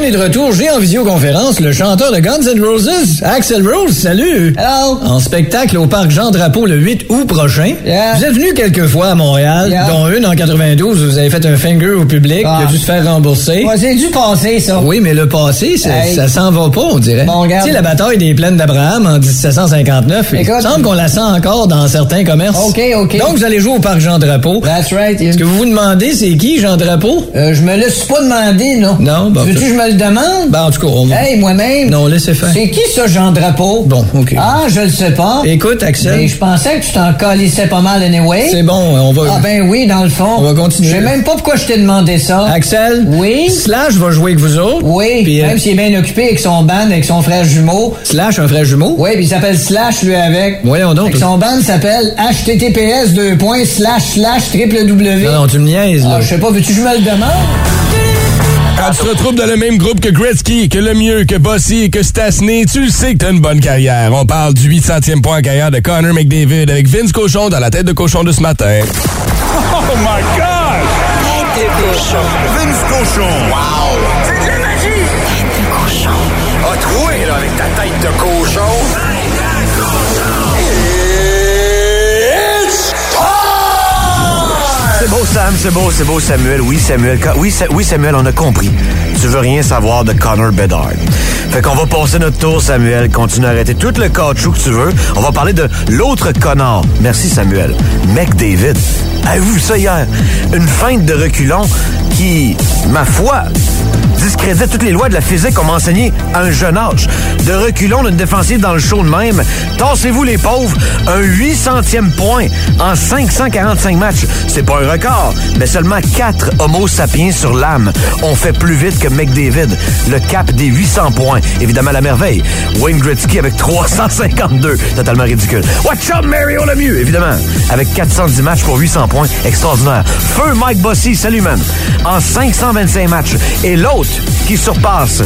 [SPEAKER 11] on est de retour. J'ai en visioconférence le chanteur de Guns N' Roses, Axel Rose. Salut. Hello. En spectacle au Parc Jean-Drapeau le 8 août prochain. Vous êtes venu quelques fois à Montréal, dont une en 92 où vous avez fait un finger au public qui a dû se faire rembourser.
[SPEAKER 12] c'est du passé, ça.
[SPEAKER 11] Oui, mais le passé, ça,
[SPEAKER 12] Hey.
[SPEAKER 11] ça s'en va pas, on dirait.
[SPEAKER 12] Bon.
[SPEAKER 11] Tu sais, la bataille des plaines d'Abraham en 1759, il
[SPEAKER 12] Écoute.
[SPEAKER 11] semble qu'on la sent encore dans certains commerces.
[SPEAKER 12] OK, OK.
[SPEAKER 11] Donc, vous allez jouer au Parc Jean-Drapeau.
[SPEAKER 12] That's right.
[SPEAKER 11] Ce que vous vous demandez, c'est qui, Jean-Drapeau?
[SPEAKER 12] Euh, je me suis pas demandé, non.
[SPEAKER 11] Non.
[SPEAKER 12] Veux-tu je me le demande?
[SPEAKER 11] Ben, en tout cas, on va...
[SPEAKER 12] Hey, moi-même.
[SPEAKER 11] Non, laissez faire.
[SPEAKER 12] C'est qui ça, Jean Drapeau?
[SPEAKER 11] Bon, OK.
[SPEAKER 12] Ah, je le sais pas.
[SPEAKER 11] Écoute, Axel.
[SPEAKER 12] Mais je pensais que tu t'en calissais pas mal anyway.
[SPEAKER 11] C'est bon, on va...
[SPEAKER 12] Ah ben oui, dans le fond.
[SPEAKER 11] On va continuer.
[SPEAKER 12] Je sais même pas pourquoi je t'ai demandé ça.
[SPEAKER 11] Axel?
[SPEAKER 12] Oui?
[SPEAKER 11] Slash va jouer avec vous autres?
[SPEAKER 12] Oui,
[SPEAKER 11] euh,
[SPEAKER 12] même s'il est bien occupé avec son band, avec son frère jumeau.
[SPEAKER 11] Slash, un frère jumeau?
[SPEAKER 12] Oui, puis il s'appelle Slash, lui, avec.
[SPEAKER 11] Voyons donc.
[SPEAKER 12] Fait son band s'appelle https deux points slash slash triple W.
[SPEAKER 11] Non, non, tu me niaises, là.
[SPEAKER 12] Ah, je sais pas, veux-tu que je me le demande?
[SPEAKER 1] Quand tu te retrouves dans le même groupe que Gretzky, que Lemieux, que Bossy, que Stasny, tu le sais que t'as une bonne carrière. On parle du 800e point en carrière de Connor McDavid avec Vince Cochon dans la tête de cochon de ce matin.
[SPEAKER 8] Oh my God!
[SPEAKER 5] Tête de cochon.
[SPEAKER 8] Vince Cochon! Wow! C'est de la magie!
[SPEAKER 5] Tête de cochon.
[SPEAKER 8] A troué, là, avec ta tête de cochon.
[SPEAKER 13] Beau, Sam, c'est beau, c'est beau, Samuel. Oui, Samuel. Oui, oui, Samuel, on a compris. Tu veux rien savoir de Connor Bedard. Fait qu'on va passer notre tour, Samuel. Continue à arrêter tout le caoutchouc que tu veux. On va parler de l'autre connard. Merci, Samuel. McDavid. Avez-vous ça hier? Une feinte de reculon qui, ma foi, discrédite toutes les lois de la physique qu'on m'a enseigné à un jeune âge. De reculons d'une défensive dans le show de même. Tassez-vous les pauvres. Un 800e point en 545 matchs. C'est pas un record, mais seulement 4 homo sapiens sur l'âme ont fait plus vite que McDavid. Le cap des 800 points. Évidemment, la merveille. Wayne Gretzky avec 352. Totalement ridicule. Watch out, Mario Lemieux, évidemment. Avec 410 matchs pour 800 points. Extraordinaire. Feu Mike Bossy, salut man. En 525 matchs. Et l'autre qui surpasse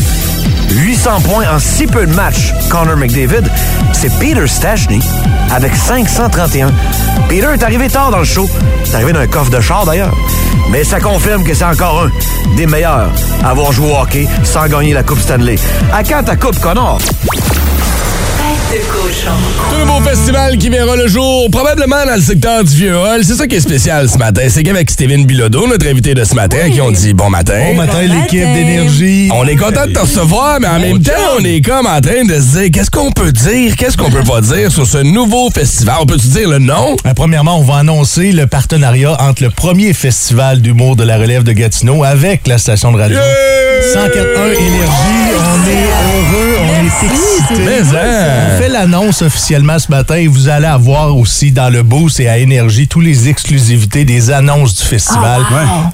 [SPEAKER 13] 800 points en si peu de matchs, Connor McDavid, c'est Peter Stachny avec 531. Peter est arrivé tard dans le show. C'est arrivé d'un coffre de char d'ailleurs. Mais ça confirme que c'est encore un des meilleurs à avoir joué au hockey sans gagner la Coupe Stanley. À quand ta Coupe, Connor?
[SPEAKER 5] De cochon.
[SPEAKER 1] Tout le beau festival qui verra le jour, probablement dans le secteur du Vieux-Hall. C'est ça qui est spécial ce matin. C'est qu'avec Steven Bilodeau, notre invité de ce matin, qui ont dit bon matin.
[SPEAKER 14] Bon matin, l'équipe d'énergie.
[SPEAKER 1] On est content de te recevoir, mais en même temps, on est comme en train de se dire qu'est-ce qu'on peut dire, qu'est-ce qu'on peut pas dire sur ce nouveau festival? On peut-tu dire le nom?
[SPEAKER 14] Euh, Premièrement, on va annoncer le partenariat entre le premier festival d'humour de la relève de Gatineau avec la station de radio. 104.1 Énergie, on est heureux, on est excités. Fait l'annonce officiellement ce matin et vous allez avoir aussi dans le boost et à Énergie tous les exclusivités des annonces du festival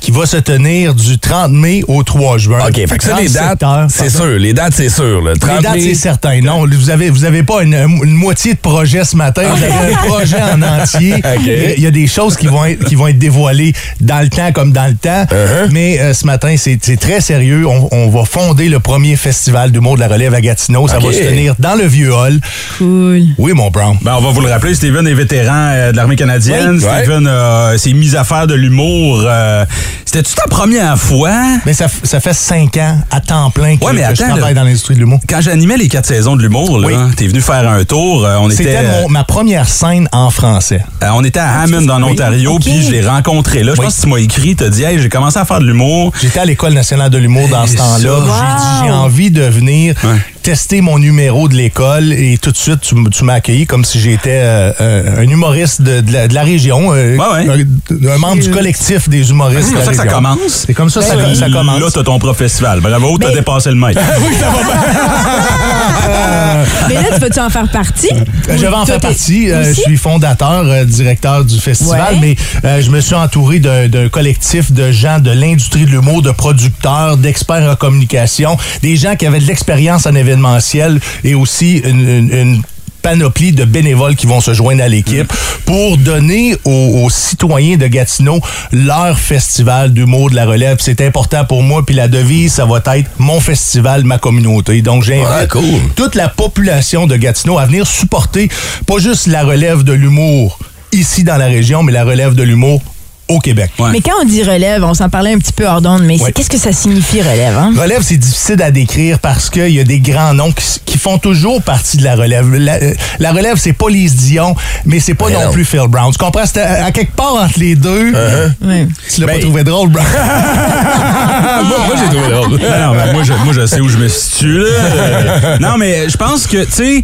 [SPEAKER 14] qui va se tenir du 30 mai au 3 juin.
[SPEAKER 1] OK, fait que ça, les
[SPEAKER 14] 37
[SPEAKER 1] dates, c'est sûr. Les dates, c'est sûr. Le 30
[SPEAKER 14] Les dates,
[SPEAKER 1] mai.
[SPEAKER 14] c'est certain. Non, vous avez, vous avez pas une, une moitié de projet ce matin. Vous avez un projet en entier. Il y a des choses qui vont être, qui vont être dévoilées dans le temps comme dans le temps.
[SPEAKER 1] Uh-huh.
[SPEAKER 14] Mais euh, ce matin, c'est très sérieux. On, on va fonder le premier festival d'humour de la relève à Gatineau. Ça va se tenir dans le Vieux Hall.
[SPEAKER 2] Cool.
[SPEAKER 14] Oui, mon Brown.
[SPEAKER 3] Ben, on va vous le rappeler, Steven est vétéran euh, de l'armée canadienne.
[SPEAKER 1] Oui.
[SPEAKER 3] Steven euh, s'est mis à faire de l'humour. euh, C'était-tu ta première fois?
[SPEAKER 14] Mais ça, fait cinq ans à temps plein que,
[SPEAKER 3] Ouais, mais
[SPEAKER 14] que je
[SPEAKER 3] attends,
[SPEAKER 14] travaille
[SPEAKER 3] là.
[SPEAKER 14] dans l'industrie de l'humour.
[SPEAKER 3] Quand j'animais les quatre saisons de l'humour, là,
[SPEAKER 14] Oui.
[SPEAKER 3] t'es venu faire un tour. euh, on était,
[SPEAKER 14] C'était
[SPEAKER 3] euh,
[SPEAKER 14] ma première scène en français.
[SPEAKER 3] euh, on était à Hammond, en
[SPEAKER 14] Oui.
[SPEAKER 3] Ontario, puis je l'ai rencontré là. Je
[SPEAKER 14] Oui.
[SPEAKER 3] pense que tu m'as écrit, t'as dit, hey, j'ai commencé à faire de l'humour.
[SPEAKER 14] J'étais à l'École nationale de l'humour dans ce temps-là. J'ai dit, j'ai envie de venir
[SPEAKER 3] Ouais.
[SPEAKER 14] Tester mon numéro de l'école et tout de suite, tu, m'as accueilli comme si j'étais euh, un humoriste de, de la, de la région, euh,
[SPEAKER 3] Ouais, ouais.
[SPEAKER 14] Un, un membre du collectif des humoristes
[SPEAKER 3] C'est comme ça que ça commence.
[SPEAKER 14] C'est comme ça que ça,
[SPEAKER 3] Là,
[SPEAKER 14] ça commence.
[SPEAKER 3] Là, t'as ton propre festival. Bravo, t'as
[SPEAKER 2] Mais-
[SPEAKER 3] dépassé le maître.
[SPEAKER 2] Mais là, tu vas-tu en faire partie?
[SPEAKER 14] Euh, Je vais en faire partie. Euh, je suis fondateur, euh, directeur du festival,
[SPEAKER 2] Ouais.
[SPEAKER 14] mais euh, je me suis entouré d'un collectif de gens de l'industrie de l'humour, de producteurs, d'experts en communication, des gens qui avaient de l'expérience en événementiel et aussi une, une- une panoplie de bénévoles qui vont se joindre à l'équipe pour donner aux, aux citoyens de Gatineau leur festival d'humour de la relève. C'est important pour moi. Puis la devise, ça va être mon festival, ma communauté. Donc j'invite
[SPEAKER 1] Ah, cool.
[SPEAKER 14] toute la population de Gatineau à venir supporter pas juste la relève de l'humour ici dans la région, mais la relève de l'humour au Québec.
[SPEAKER 2] Mais quand on dit relève, on s'en parlait un petit peu hors d'onde, mais
[SPEAKER 14] Ouais.
[SPEAKER 2] qu'est-ce que ça signifie relève? Hein?
[SPEAKER 14] Relève, c'est difficile à décrire parce qu'il y a des grands noms qui, s- qui font toujours partie de la relève. La, euh, la relève, c'est pas Lise Dion, mais c'est pas
[SPEAKER 1] Mais
[SPEAKER 14] non,
[SPEAKER 1] non.
[SPEAKER 14] plus Phil Brown. Tu comprends? C'est à, à quelque part entre les deux.
[SPEAKER 2] Ouais.
[SPEAKER 14] Tu l'as
[SPEAKER 1] Ben-
[SPEAKER 14] pas trouvé drôle, Brown?
[SPEAKER 1] moi, moi, j'ai trouvé drôle.
[SPEAKER 3] Non, ben, moi, je, moi, je sais où je me situe, là. Non, mais je pense que, tu sais,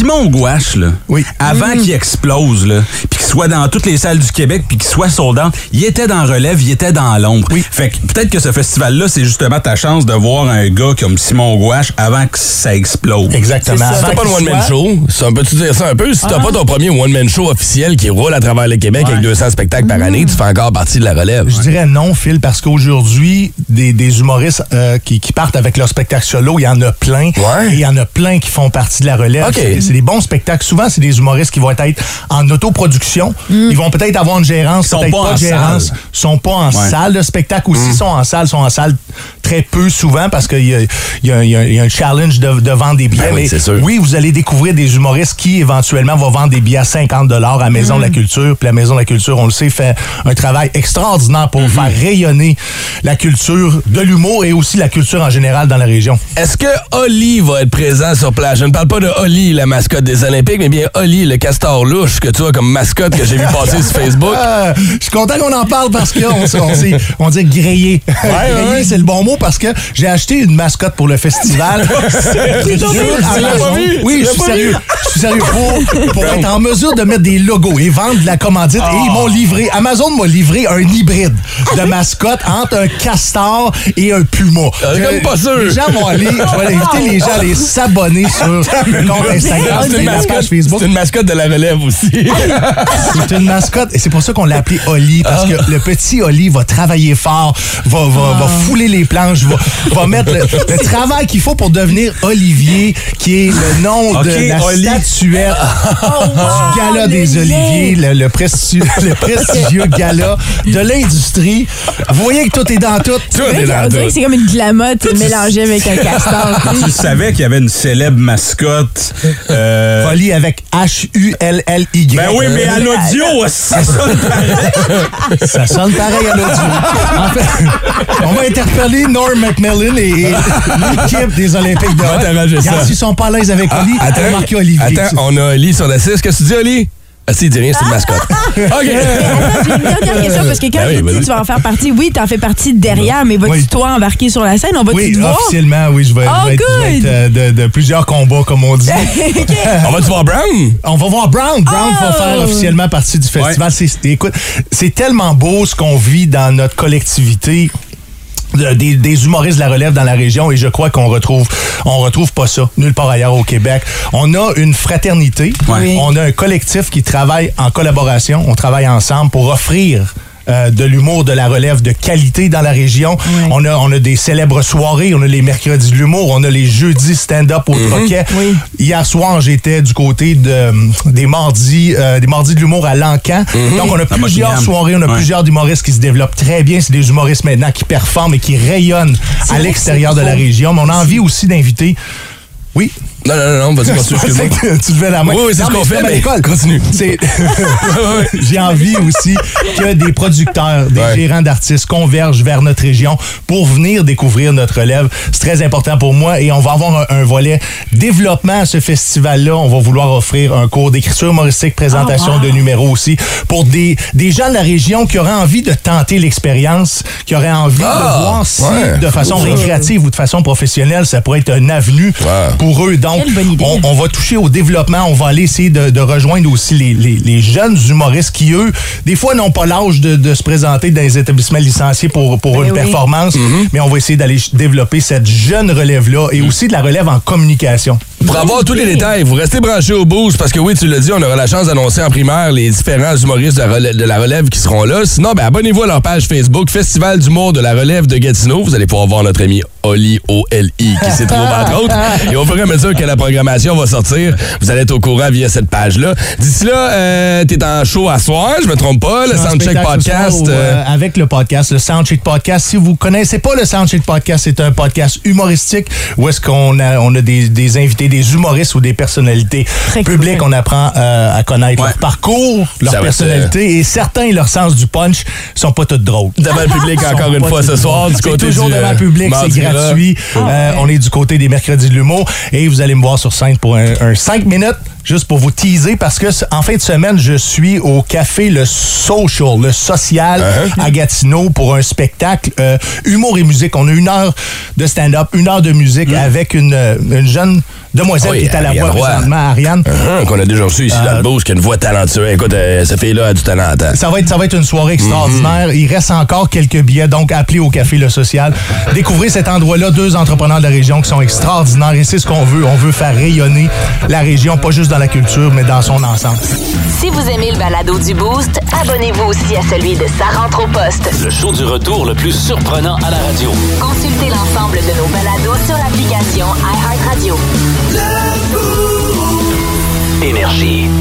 [SPEAKER 3] Simon Gouache, là,
[SPEAKER 14] Oui.
[SPEAKER 3] avant qu'il explose, là, puis qu'il soit dans toutes les salles du Québec, puis qu'il soit soldant, il était dans relève, il était dans l'ombre.
[SPEAKER 14] Oui.
[SPEAKER 3] Fait que peut-être que ce festival-là, c'est justement ta chance de voir un gars comme Simon Gouache avant que ça explose.
[SPEAKER 14] Exactement.
[SPEAKER 2] C'est ça.
[SPEAKER 14] Avant
[SPEAKER 1] C'est pas le one-man
[SPEAKER 14] soit-
[SPEAKER 1] show. Ça, peux-tu dire ça un peu? Si t'as pas ton premier one-man show officiel qui roule à travers le Québec avec 200 spectacles par année, tu fais encore partie de la relève.
[SPEAKER 14] Je dirais non, Phil, parce qu'aujourd'hui, des, des humoristes euh, qui, qui partent avec leur spectacle solo, il y en a plein.
[SPEAKER 1] Ouais.
[SPEAKER 14] Et il y en a plein qui font partie de la relève.
[SPEAKER 1] OK.
[SPEAKER 14] C'est des bons spectacles. Souvent, c'est des humoristes qui vont être en autoproduction. Ils vont peut-être avoir une gérance,
[SPEAKER 3] Ils sont
[SPEAKER 14] peut-être
[SPEAKER 3] pas
[SPEAKER 14] pas,
[SPEAKER 3] en
[SPEAKER 14] de gérance.
[SPEAKER 3] salle.
[SPEAKER 14] sont pas en
[SPEAKER 3] Ouais.
[SPEAKER 14] salle de spectacle. Ou s'ils sont en salle, sont en salle très peu souvent parce qu'il y a, y y y un challenge de, de vendre des billets.
[SPEAKER 1] Ben oui,
[SPEAKER 14] Mais
[SPEAKER 1] c'est sûr.
[SPEAKER 14] oui, vous allez découvrir des humoristes qui, éventuellement, vont vendre des billets à 50 à la Maison de la Culture. Puis la Maison de la Culture, on le sait, fait un travail extraordinaire pour faire rayonner la culture de l'humour et aussi la culture en général dans la région.
[SPEAKER 1] Est-ce que Oli va être présent sur place? Je ne parle pas de Oli, la mascotte des Olympiques, mais bien Oli, le castor louche que tu as comme mascotte que j'ai vu passer sur Facebook.
[SPEAKER 14] Euh, je suis content qu'on en parle parce qu'on on, on dit grillé. grillé,
[SPEAKER 1] ouais.
[SPEAKER 14] c'est le bon mot parce que j'ai acheté une mascotte pour le festival. Oui, je suis sérieux. Je suis sérieux, pour, pour être en mesure de mettre des logos et vendre de la commandite. Et ils m'ont livré, Amazon m'a livré un hybride de mascotte entre un castor et un puma.
[SPEAKER 1] Euh,
[SPEAKER 14] Je-
[SPEAKER 1] comme pas sûr.
[SPEAKER 14] Les gens vont aller, je vais inviter les gens à aller s'abonner sur le compte Instagram
[SPEAKER 1] C'est une, mascotte,
[SPEAKER 14] Facebook.
[SPEAKER 1] c'est une mascotte de la relève aussi.
[SPEAKER 14] C'est une mascotte et c'est pour ça qu'on l'a appelé Oli parce
[SPEAKER 1] Ah.
[SPEAKER 14] que le petit Oli va travailler fort, va, va, va fouler les planches, va, va mettre le, le travail qu'il faut pour devenir Olivier, qui est le nom de la
[SPEAKER 3] Oli.
[SPEAKER 14] statuette du gala des Oliviers, le, le prestigieux, le prestigieux gala de l'industrie. Vous voyez que tout est dans tout.
[SPEAKER 1] Tout est dans tout.
[SPEAKER 2] c'est comme une glamotte mélangée avec un castor.
[SPEAKER 3] Tu savais qu'il y avait une célèbre mascotte. Euh,
[SPEAKER 14] Oli avec H-U-L-L-Y.
[SPEAKER 3] Ben oui, mais à l'audio, ça sonne pareil.
[SPEAKER 14] Ça sonne pareil à l'audio. En fait, on va interpeller Norm McMillan et, l'équipe des Olympiques de
[SPEAKER 1] ça.
[SPEAKER 14] Regarde, S'ils sont pas à l'aise avec Oli,
[SPEAKER 1] Ah,
[SPEAKER 14] on va marquer Olivier.
[SPEAKER 1] attends, on a Oli sur la 6. Qu'est-ce que tu dis, Oli? Ah, si, il dit rien, c'est une mascotte. OK.
[SPEAKER 2] J'ai une dernière question parce que quand
[SPEAKER 1] Ben oui,
[SPEAKER 2] il dit
[SPEAKER 1] vas-y.
[SPEAKER 2] tu vas en faire partie, oui, t'en fais partie derrière, mais vas-tu
[SPEAKER 14] Oui.
[SPEAKER 2] toi embarquer sur la scène? On va-tu
[SPEAKER 14] Oui,
[SPEAKER 2] te voir?
[SPEAKER 14] officiellement, oui, je vais,
[SPEAKER 2] Oh,
[SPEAKER 14] je vais être, je vais
[SPEAKER 2] good.
[SPEAKER 14] être, euh, de, de plusieurs combats, comme on dit.
[SPEAKER 1] On va-tu voir Brown?
[SPEAKER 14] On va voir Brown. Brown va
[SPEAKER 2] Oh!
[SPEAKER 14] faire officiellement partie du festival. C'est- Écoute, c'est tellement beau ce qu'on vit dans notre collectivité. Des, des humoristes de la relève dans la région et je crois qu'on retrouve on retrouve pas ça nulle part ailleurs au Québec. On a une fraternité,
[SPEAKER 2] Oui.
[SPEAKER 14] on a un collectif qui travaille en collaboration, on travaille ensemble pour offrir euh, de l'humour de la relève de qualité dans la région. On, a, on a des célèbres soirées, on a les mercredis de l'humour, on a les jeudis stand-up au Troquet.
[SPEAKER 2] Oui.
[SPEAKER 14] Hier soir, j'étais du côté de, des mardis euh, des mardis de l'humour à Lancan. Donc, on a plusieurs soirées, on a
[SPEAKER 3] Ouais.
[SPEAKER 14] plusieurs humoristes qui se développent très bien. C'est des humoristes maintenant qui performent et qui rayonnent à l'extérieur de la région. Mais on a envie aussi d'inviter... Oui?
[SPEAKER 1] Non, non, non, vas-y, continue, excuse-moi.
[SPEAKER 14] Que tu levais la main.
[SPEAKER 1] Oui, oui, c'est
[SPEAKER 14] Non,
[SPEAKER 1] ce qu'on fait, mais
[SPEAKER 14] l'école.
[SPEAKER 1] continue.
[SPEAKER 14] C'est- J'ai envie aussi que des producteurs, des
[SPEAKER 1] Ouais.
[SPEAKER 14] gérants d'artistes convergent vers notre région pour venir découvrir notre relève. C'est très important pour moi et on va avoir un, un volet développement à ce festival-là. On va vouloir offrir un cours d'écriture humoristique, présentation
[SPEAKER 2] Oh, wow.
[SPEAKER 14] de numéros aussi pour des, des gens de la région qui auraient envie de tenter l'expérience, qui auraient envie
[SPEAKER 1] Ah,
[SPEAKER 14] de voir si
[SPEAKER 1] ouais,
[SPEAKER 14] de façon récréative ou de façon professionnelle, ça pourrait être une avenue
[SPEAKER 1] Ouais.
[SPEAKER 14] pour eux. Donc,
[SPEAKER 2] Quelle bonne idée.
[SPEAKER 14] on, on va toucher au développement. On va aller essayer de, de rejoindre aussi les, les- les jeunes humoristes qui, eux, des fois, n'ont pas l'âge de, de se présenter dans les établissements licenciés pour, pour
[SPEAKER 2] Ben
[SPEAKER 14] une
[SPEAKER 2] oui.
[SPEAKER 14] performance. Mais on va essayer d'aller développer cette jeune relève-là et aussi de la relève en communication.
[SPEAKER 1] Pour avoir tous les détails, vous restez branchés au boost parce que oui, tu l'as dit, on aura la chance d'annoncer en primaire les différents humoristes de la relève, de la relève qui seront là. Sinon, ben, abonnez-vous à leur page Facebook, Festival d'humour de la relève de Gatineau. Vous allez pouvoir voir notre ami Oli, O-L-I, qui s'y trouve entre autres. Et au fur et à mesure que la programmation va sortir, vous allez être au courant via cette page-là. D'ici là, euh, t'es en show à soir, je me trompe pas, le
[SPEAKER 14] Un
[SPEAKER 1] Soundcheck Podcast. euh,
[SPEAKER 14] euh, avec le podcast, le Soundcheck Podcast. Si vous connaissez pas le Soundcheck Podcast, c'est un podcast humoristique où est-ce qu'on a, on a des, des invités, des humoristes ou des personnalités
[SPEAKER 2] Très
[SPEAKER 14] publiques.
[SPEAKER 2] cool.
[SPEAKER 14] On apprend euh, à connaître
[SPEAKER 3] Ouais.
[SPEAKER 14] leur parcours, leur
[SPEAKER 1] Ça va être,
[SPEAKER 14] personnalité et certains, leur sens du punch, sont pas tous drôles.
[SPEAKER 1] devant le public encore une fois ce soir du côté
[SPEAKER 14] C'est toujours
[SPEAKER 1] du,
[SPEAKER 14] devant
[SPEAKER 1] euh,
[SPEAKER 14] le public, c'est gratuit. Euh, on est du côté des mercredis de l'humour et vous allez me voir sur scène pour un 5 minutes juste pour vous teaser parce que en fin de semaine, je suis au café Le Social, le social
[SPEAKER 1] Uh-huh.
[SPEAKER 14] à Gatineau pour un spectacle euh, humour et musique. On a une heure de stand-up, une heure de musique avec une, euh, une jeune demoiselle
[SPEAKER 1] Mm. Oui,
[SPEAKER 14] qui est à la voix
[SPEAKER 1] Roy.
[SPEAKER 14] présentement, Ariane.
[SPEAKER 1] Hum, qu'on a déjà reçu ici dans le boost, qui a une voix talentueuse. Écoute, euh, cette fille-là a du talent. hein.
[SPEAKER 14] Ça va être, ça va être une soirée extraordinaire.
[SPEAKER 1] Mhm.
[SPEAKER 14] Il reste encore quelques billets, donc appelez au Café Le Social. Découvrez cet endroit-là, deux entrepreneurs de la région qui sont extraordinaires et c'est ce qu'on veut. On veut faire rayonner la région, pas juste dans la culture, mais dans son ensemble.
[SPEAKER 5] Si vous aimez le balado du Boost, abonnez-vous aussi à celui de Sa rentre au poste.
[SPEAKER 4] Le show du retour le plus surprenant à la radio.
[SPEAKER 5] Consultez l'ensemble de nos balados sur l'application iHeartRadio.
[SPEAKER 4] Énergie.